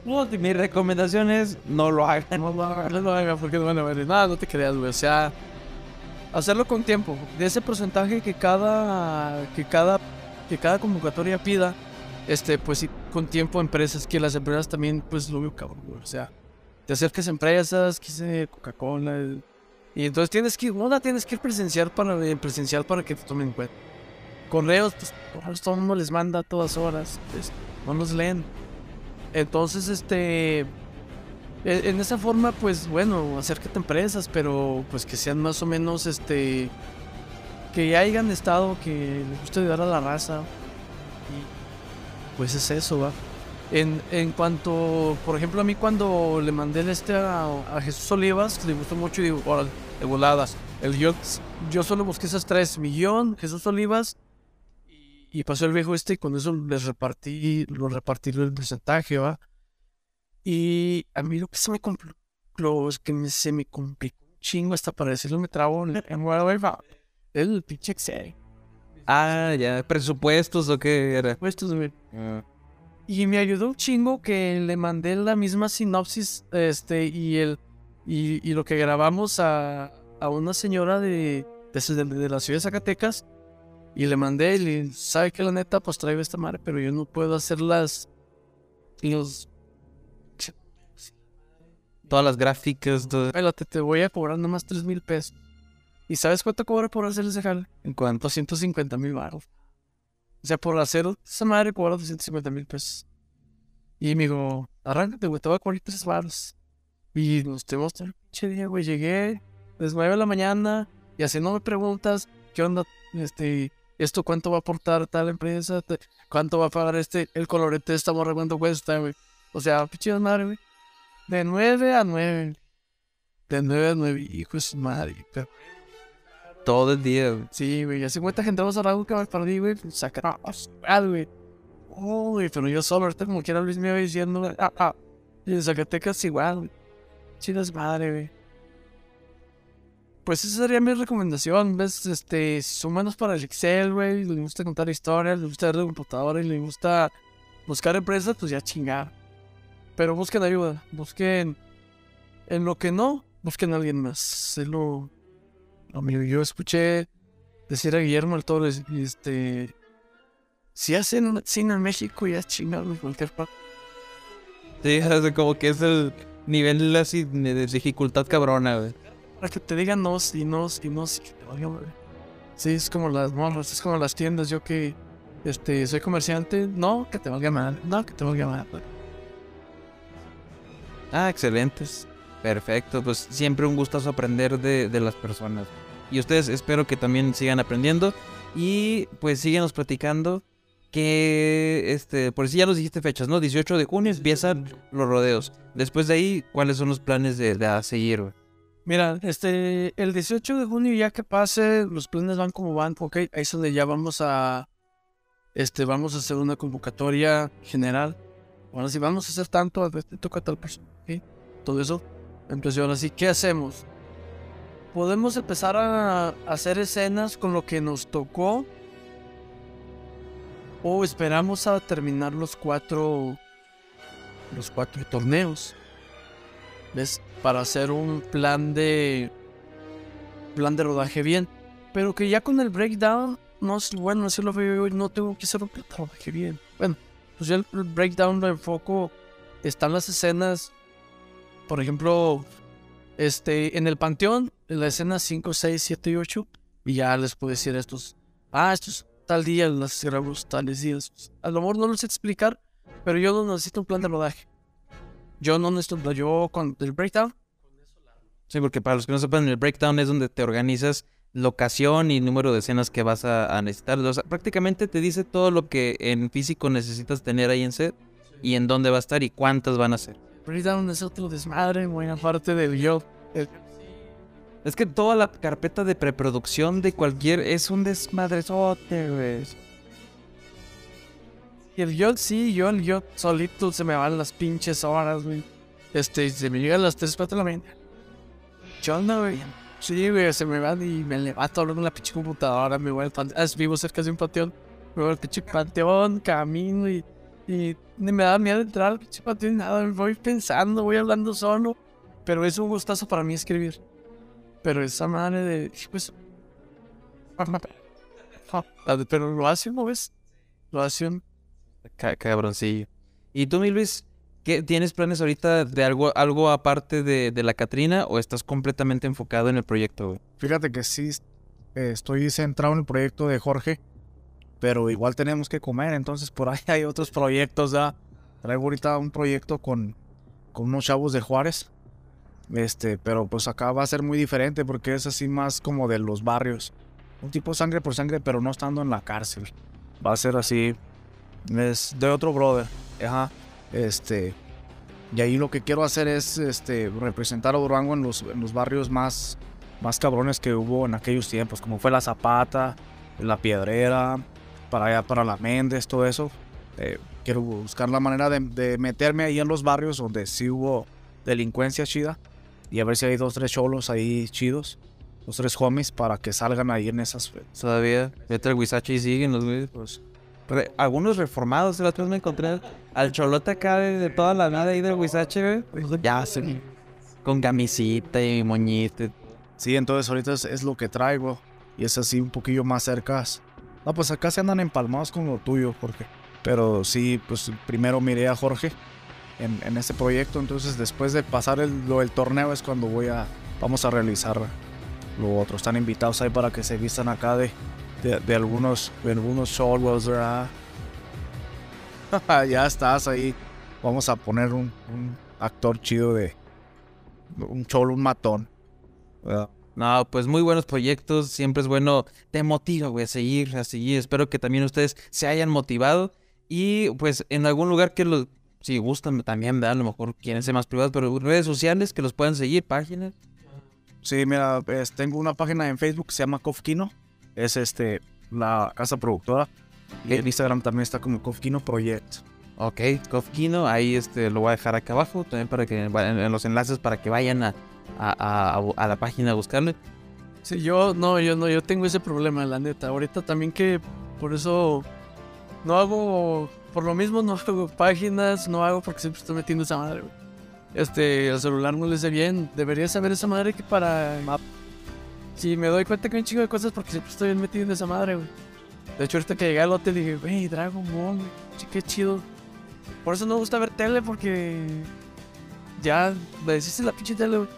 No, mi recomendación es no lo hagan. no lo hagan, no lo hagan porque no van a ver. Nada, no te creas, güey. O sea, hacerlo con tiempo. De ese porcentaje que cada, que cada, que cada convocatoria pida, este, pues sí, con tiempo empresas, que las empresas también, pues lo veo cabrón, güey. O sea, te acercas a empresas, quise Coca-Cola, y entonces tienes que no la tienes que ir presencial para, presencial para que te tomen en cuenta. Correos, pues todo el mundo les manda a todas horas, pues, no los leen. Entonces, este, e- en esa forma, pues bueno, acércate a empresas, pero pues que sean más o menos, este, que ya hayan estado, que les guste ayudar a la raza. Y pues es eso, va. En, en cuanto, por ejemplo, a mí cuando le mandé el este a, Jesús Olivas, le gustó mucho y digo, de voladas. El yo, yo solo busqué esas tres, Millón, Jesús Olivas y pasó el viejo este y con eso les repartí, lo repartí el porcentaje, va. Y a mí lo que se me complicó es que me- se me complicó un chingo hasta para decirlo me trabo en va. El pinche Excel. Ah, ya. ¿Presupuestos o qué era? Puestos, güey. Y me ayudó un chingo que le mandé la misma sinopsis este y el y, y lo que grabamos a, a una señora de, de, de- de la ciudad de Zacatecas y le mandé y le sabe que la neta pues traigo esta madre pero yo no puedo hacer las los Todas las gráficas, todo. te voy a cobrar nomás tres mil pesos y sabes cuánto cobra por hacer ese jale ¿En cuánto? 250 mil baros. O sea, por hacer esa madre cobra 250 mil pesos. Y me dijo, arráncate, güey, te voy a cobrar tres baros. Y nos tuvimos todo el pinche día, güey. Llegué desde 9 de la mañana y así no me preguntas qué onda, este, esto cuánto va a aportar tal empresa, cuánto va a pagar este, el colorete de esta morra, cuánto cuesta, güey. O sea, pinche madre, güey. De 9 a 9. De 9 a 9, hijo de su madre. Pero Todo el día, güey. Sí, güey, ya 50 centavos a la que me perdí, güey. pues, Saca. Ah, güey. Oh, güey, pero yo solo, ahorita como quiera Luis me iba diciendo, ah, ah. Y en Zacatecas igual, güey. Chidas madre, güey. Pues esa sería mi recomendación, ¿ves? Este, si son buenos para el Excel, güey, les gusta contar historias, les gusta ver de y les gusta buscar empresas, pues ya chingar. Pero busquen ayuda, busquen. En lo que no, busquen a alguien más. Es lo, mío. Yo escuché decir a Guillermo es- este. Si hacen cine en México, ya chingaron en cualquier parte. Sí, como que es el nivel de dificultad cabrona, güey. Para que te digan no, y no, y no, y que te valga madre. Sí, es como las morras, es como las tiendas. Yo que este, soy comerciante, no, que te valga mal, no, que te valga mal. Ah, excelentes. Perfecto, pues siempre un gustazo aprender de, de las personas. Y ustedes espero que también sigan aprendiendo. Y pues síguenos platicando que, este, por si ya nos dijiste fechas, ¿no? 18 de junio empiezan los rodeos. Después de ahí, ¿cuáles son los planes de, de a seguir? Mira, este, el 18 de junio ya que pase, los planes van como van, ok, ahí es donde ya vamos a, este, vamos a hacer una convocatoria general. Ahora sí, vamos a hacer tanto, a te toca a tal persona, todo eso. Entonces ahora sí, ¿qué hacemos? Podemos empezar a hacer escenas con lo que nos tocó o esperamos a terminar los cuatro, los cuatro torneos. ¿Ves? Para hacer un plan de. Plan de rodaje bien. Pero que ya con el breakdown. No es bueno, así lo veo yo. No tengo que hacer un plan de rodaje bien. Bueno, pues ya el breakdown lo enfoco. Están las escenas. Por ejemplo. Este. En el panteón. En la escena 5, 6, 7 y 8. Y ya les puedo decir estos. Ah, estos tal día las grabamos tales días. A lo mejor no los sé explicar. Pero yo no necesito un plan de rodaje. Yo no necesito, yo con el breakdown, Sí, porque para los que no sepan, el breakdown es donde te organizas locación y número de escenas que vas a, a necesitar. O sea, prácticamente te dice todo lo que en físico necesitas tener ahí en set y en dónde va a estar y cuántas van a ser. breakdown es otro desmadre, buena parte del yo. Es que toda la carpeta de preproducción de cualquier es un desmadrezote, güey. Y el yo sí, yo el yo solito se me van las pinches horas, güey. Este, se me llegan a las 3, 4 de la mañana. ¿Qué onda, güey? Sí, güey, se me van y me levanto hablando en la pinche computadora, me voy al panteón. vivo cerca de un panteón. Me voy al pinche panteón, camino y, y ni me da miedo entrar al pinche panteón ni nada. Me voy pensando, voy hablando solo. Pero es un gustazo para mí escribir. Pero esa madre de. Pues. Pero lo hace, ¿no ves? Lo hace un. Ca- cabroncillo. ¿Y tú, mi Luis? ¿Qué, ¿Tienes planes ahorita de algo, algo aparte de, de la Catrina o estás completamente enfocado en el proyecto, güey? Fíjate que sí eh, estoy centrado en el proyecto de Jorge, pero igual tenemos que comer, entonces por ahí hay otros proyectos, ¿ya? Traigo ahorita un proyecto con, con unos chavos de Juárez, este, pero pues acá va a ser muy diferente porque es así más como de los barrios. Un tipo sangre por sangre, pero no estando en la cárcel. Va a ser así, es de otro brother, ajá, este... Y ahí lo que quiero hacer es este, representar a Durango en los, en los barrios más, más cabrones que hubo en aquellos tiempos, como fue la Zapata, la Piedrera, para allá, para la Méndez, todo eso. Eh, quiero buscar la manera de, meterme ahí en los barrios donde sí hubo delincuencia chida y a ver si hay dos, tres cholos ahí chidos, dos, tres homies para que salgan ahí en esas. Todavía. Vete al siguen los güeyes, pues. Re- algunos reformados, la otra vez me encontré al cholote acá de, de toda la nada ahí del Huizache, güey. Ya, sí. Con camisita y moñito. Sí, entonces ahorita es, es lo que traigo y es así un poquillo más cerca. No, pues acá se andan empalmados con lo tuyo, Jorge. Pero sí, pues primero miré a Jorge en, en este proyecto, entonces después de pasar el, lo del torneo es cuando voy a, vamos a realizar lo otro. Están invitados ahí para que se vistan acá de, de, de algunos, de algunos ¿verdad? ya estás ahí. Vamos a poner un, un actor chido de un cholo, un matón. ¿verdad? No, pues muy buenos proyectos. Siempre es bueno. Te motiva, güey, a seguir, a seguir. Espero que también ustedes se hayan motivado. Y pues en algún lugar que los. Si gustan también, ¿verdad? A lo mejor quieren ser más privados, pero redes sociales que los puedan seguir, páginas. Sí, mira, pues, tengo una página en Facebook que se llama Kofkino. Es este la casa productora. Y en Instagram también está como Kofkino Project. Ok, Kofkino, ahí este, lo voy a dejar acá abajo también para que en, en los enlaces para que vayan a, a, a- a la página a buscarle. Sí, yo no, yo no, yo tengo ese problema, la neta. Ahorita también que por eso no hago, por lo mismo no hago páginas, no hago porque siempre estoy metiendo esa madre, güey. Este, el celular no le sé bien. Debería saber esa madre que para. Si me doy cuenta que hay un chingo de cosas porque siempre estoy bien metido en esa madre, güey. De hecho, ahorita que llegué al hotel dije, güey, Dragon Ball, güey, qué chido. Por eso no me gusta ver tele porque. Ya, me deshice la pinche tele, güey.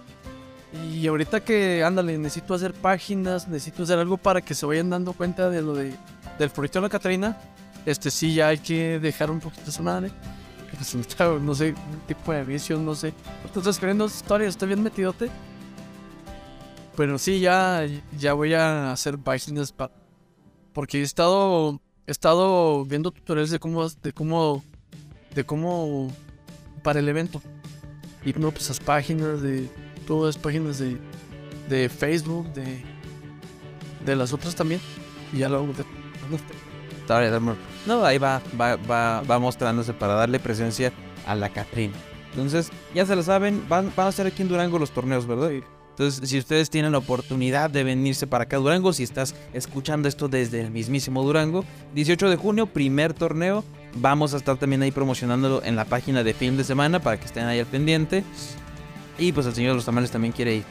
Y ahorita que, ándale, necesito hacer páginas, necesito hacer algo para que se vayan dando cuenta de lo de, del proyecto de la Catrina. Este sí, ya hay que dejar un poquito esa madre. Resulta, no sé, un tipo de visión, no sé. Estás escribiendo historias, estoy bien metidote. Pero sí, ya, ya voy a hacer páginas para. Porque he estado. He estado viendo tutoriales de cómo. de cómo. de cómo. para el evento. Y no, pues esas páginas de. Todas las páginas de. de Facebook, de. de las otras también. Y ya lo de-. No, ahí va, va, va, va mostrándose para darle presencia a la Catrina. Entonces, ya se lo saben, van, van a ser aquí en Durango los torneos, ¿verdad? Entonces, si ustedes tienen la oportunidad de venirse para acá a Durango, si estás escuchando esto desde el mismísimo Durango, 18 de junio, primer torneo. Vamos a estar también ahí promocionándolo en la página de fin de semana para que estén ahí al pendiente. Y pues el señor de los tamales también quiere ir.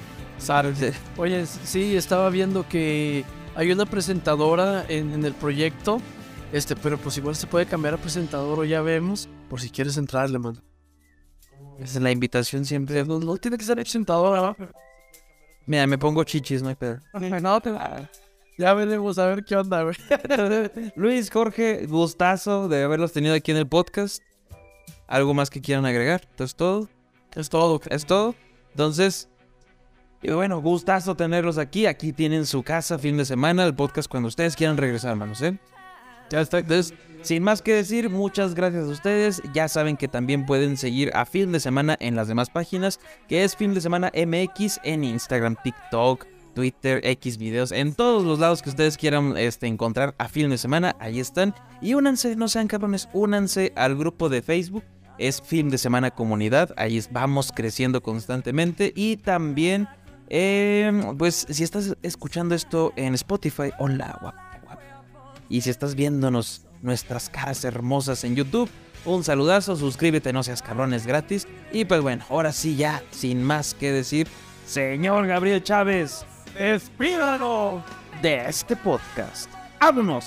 Oye, sí, estaba viendo que hay una presentadora en, en el proyecto. Este, pero pues igual se puede cambiar a presentador o ya vemos. Por si quieres entrarle, man. Esa es la invitación siempre. No, no tiene que ser presentadora, ¿va? Mira, me pongo chichis, no hay pedo. No, te- Ya veremos a ver qué onda, güey. Luis, Jorge, gustazo de haberlos tenido aquí en el podcast. ¿Algo más que quieran agregar? ¿Esto es todo? Es todo. ¿Es todo? Entonces, y bueno, gustazo tenerlos aquí. Aquí tienen su casa, fin de semana, el podcast cuando ustedes quieran regresar, hermanos, ¿eh? Ya está. Entonces, sin más que decir, muchas gracias a ustedes. Ya saben que también pueden seguir a Fin de Semana en las demás páginas, que es Fin de Semana MX en Instagram, TikTok, Twitter, X videos, en todos los lados que ustedes quieran este, encontrar a Fin de Semana, ahí están. Y únanse, no sean cabrones, únanse al grupo de Facebook es Film de Semana Comunidad. Ahí vamos creciendo constantemente. Y también, em, pues si estás escuchando esto en Spotify, hola, guap, guap. Y si estás viéndonos nuestras caras hermosas en YouTube, un saludazo, suscríbete, no seas cabrones gratis. Y pues bueno, ahora sí ya, sin más que decir, señor Gabriel Chávez, despídalo de este podcast. ¡Vámonos!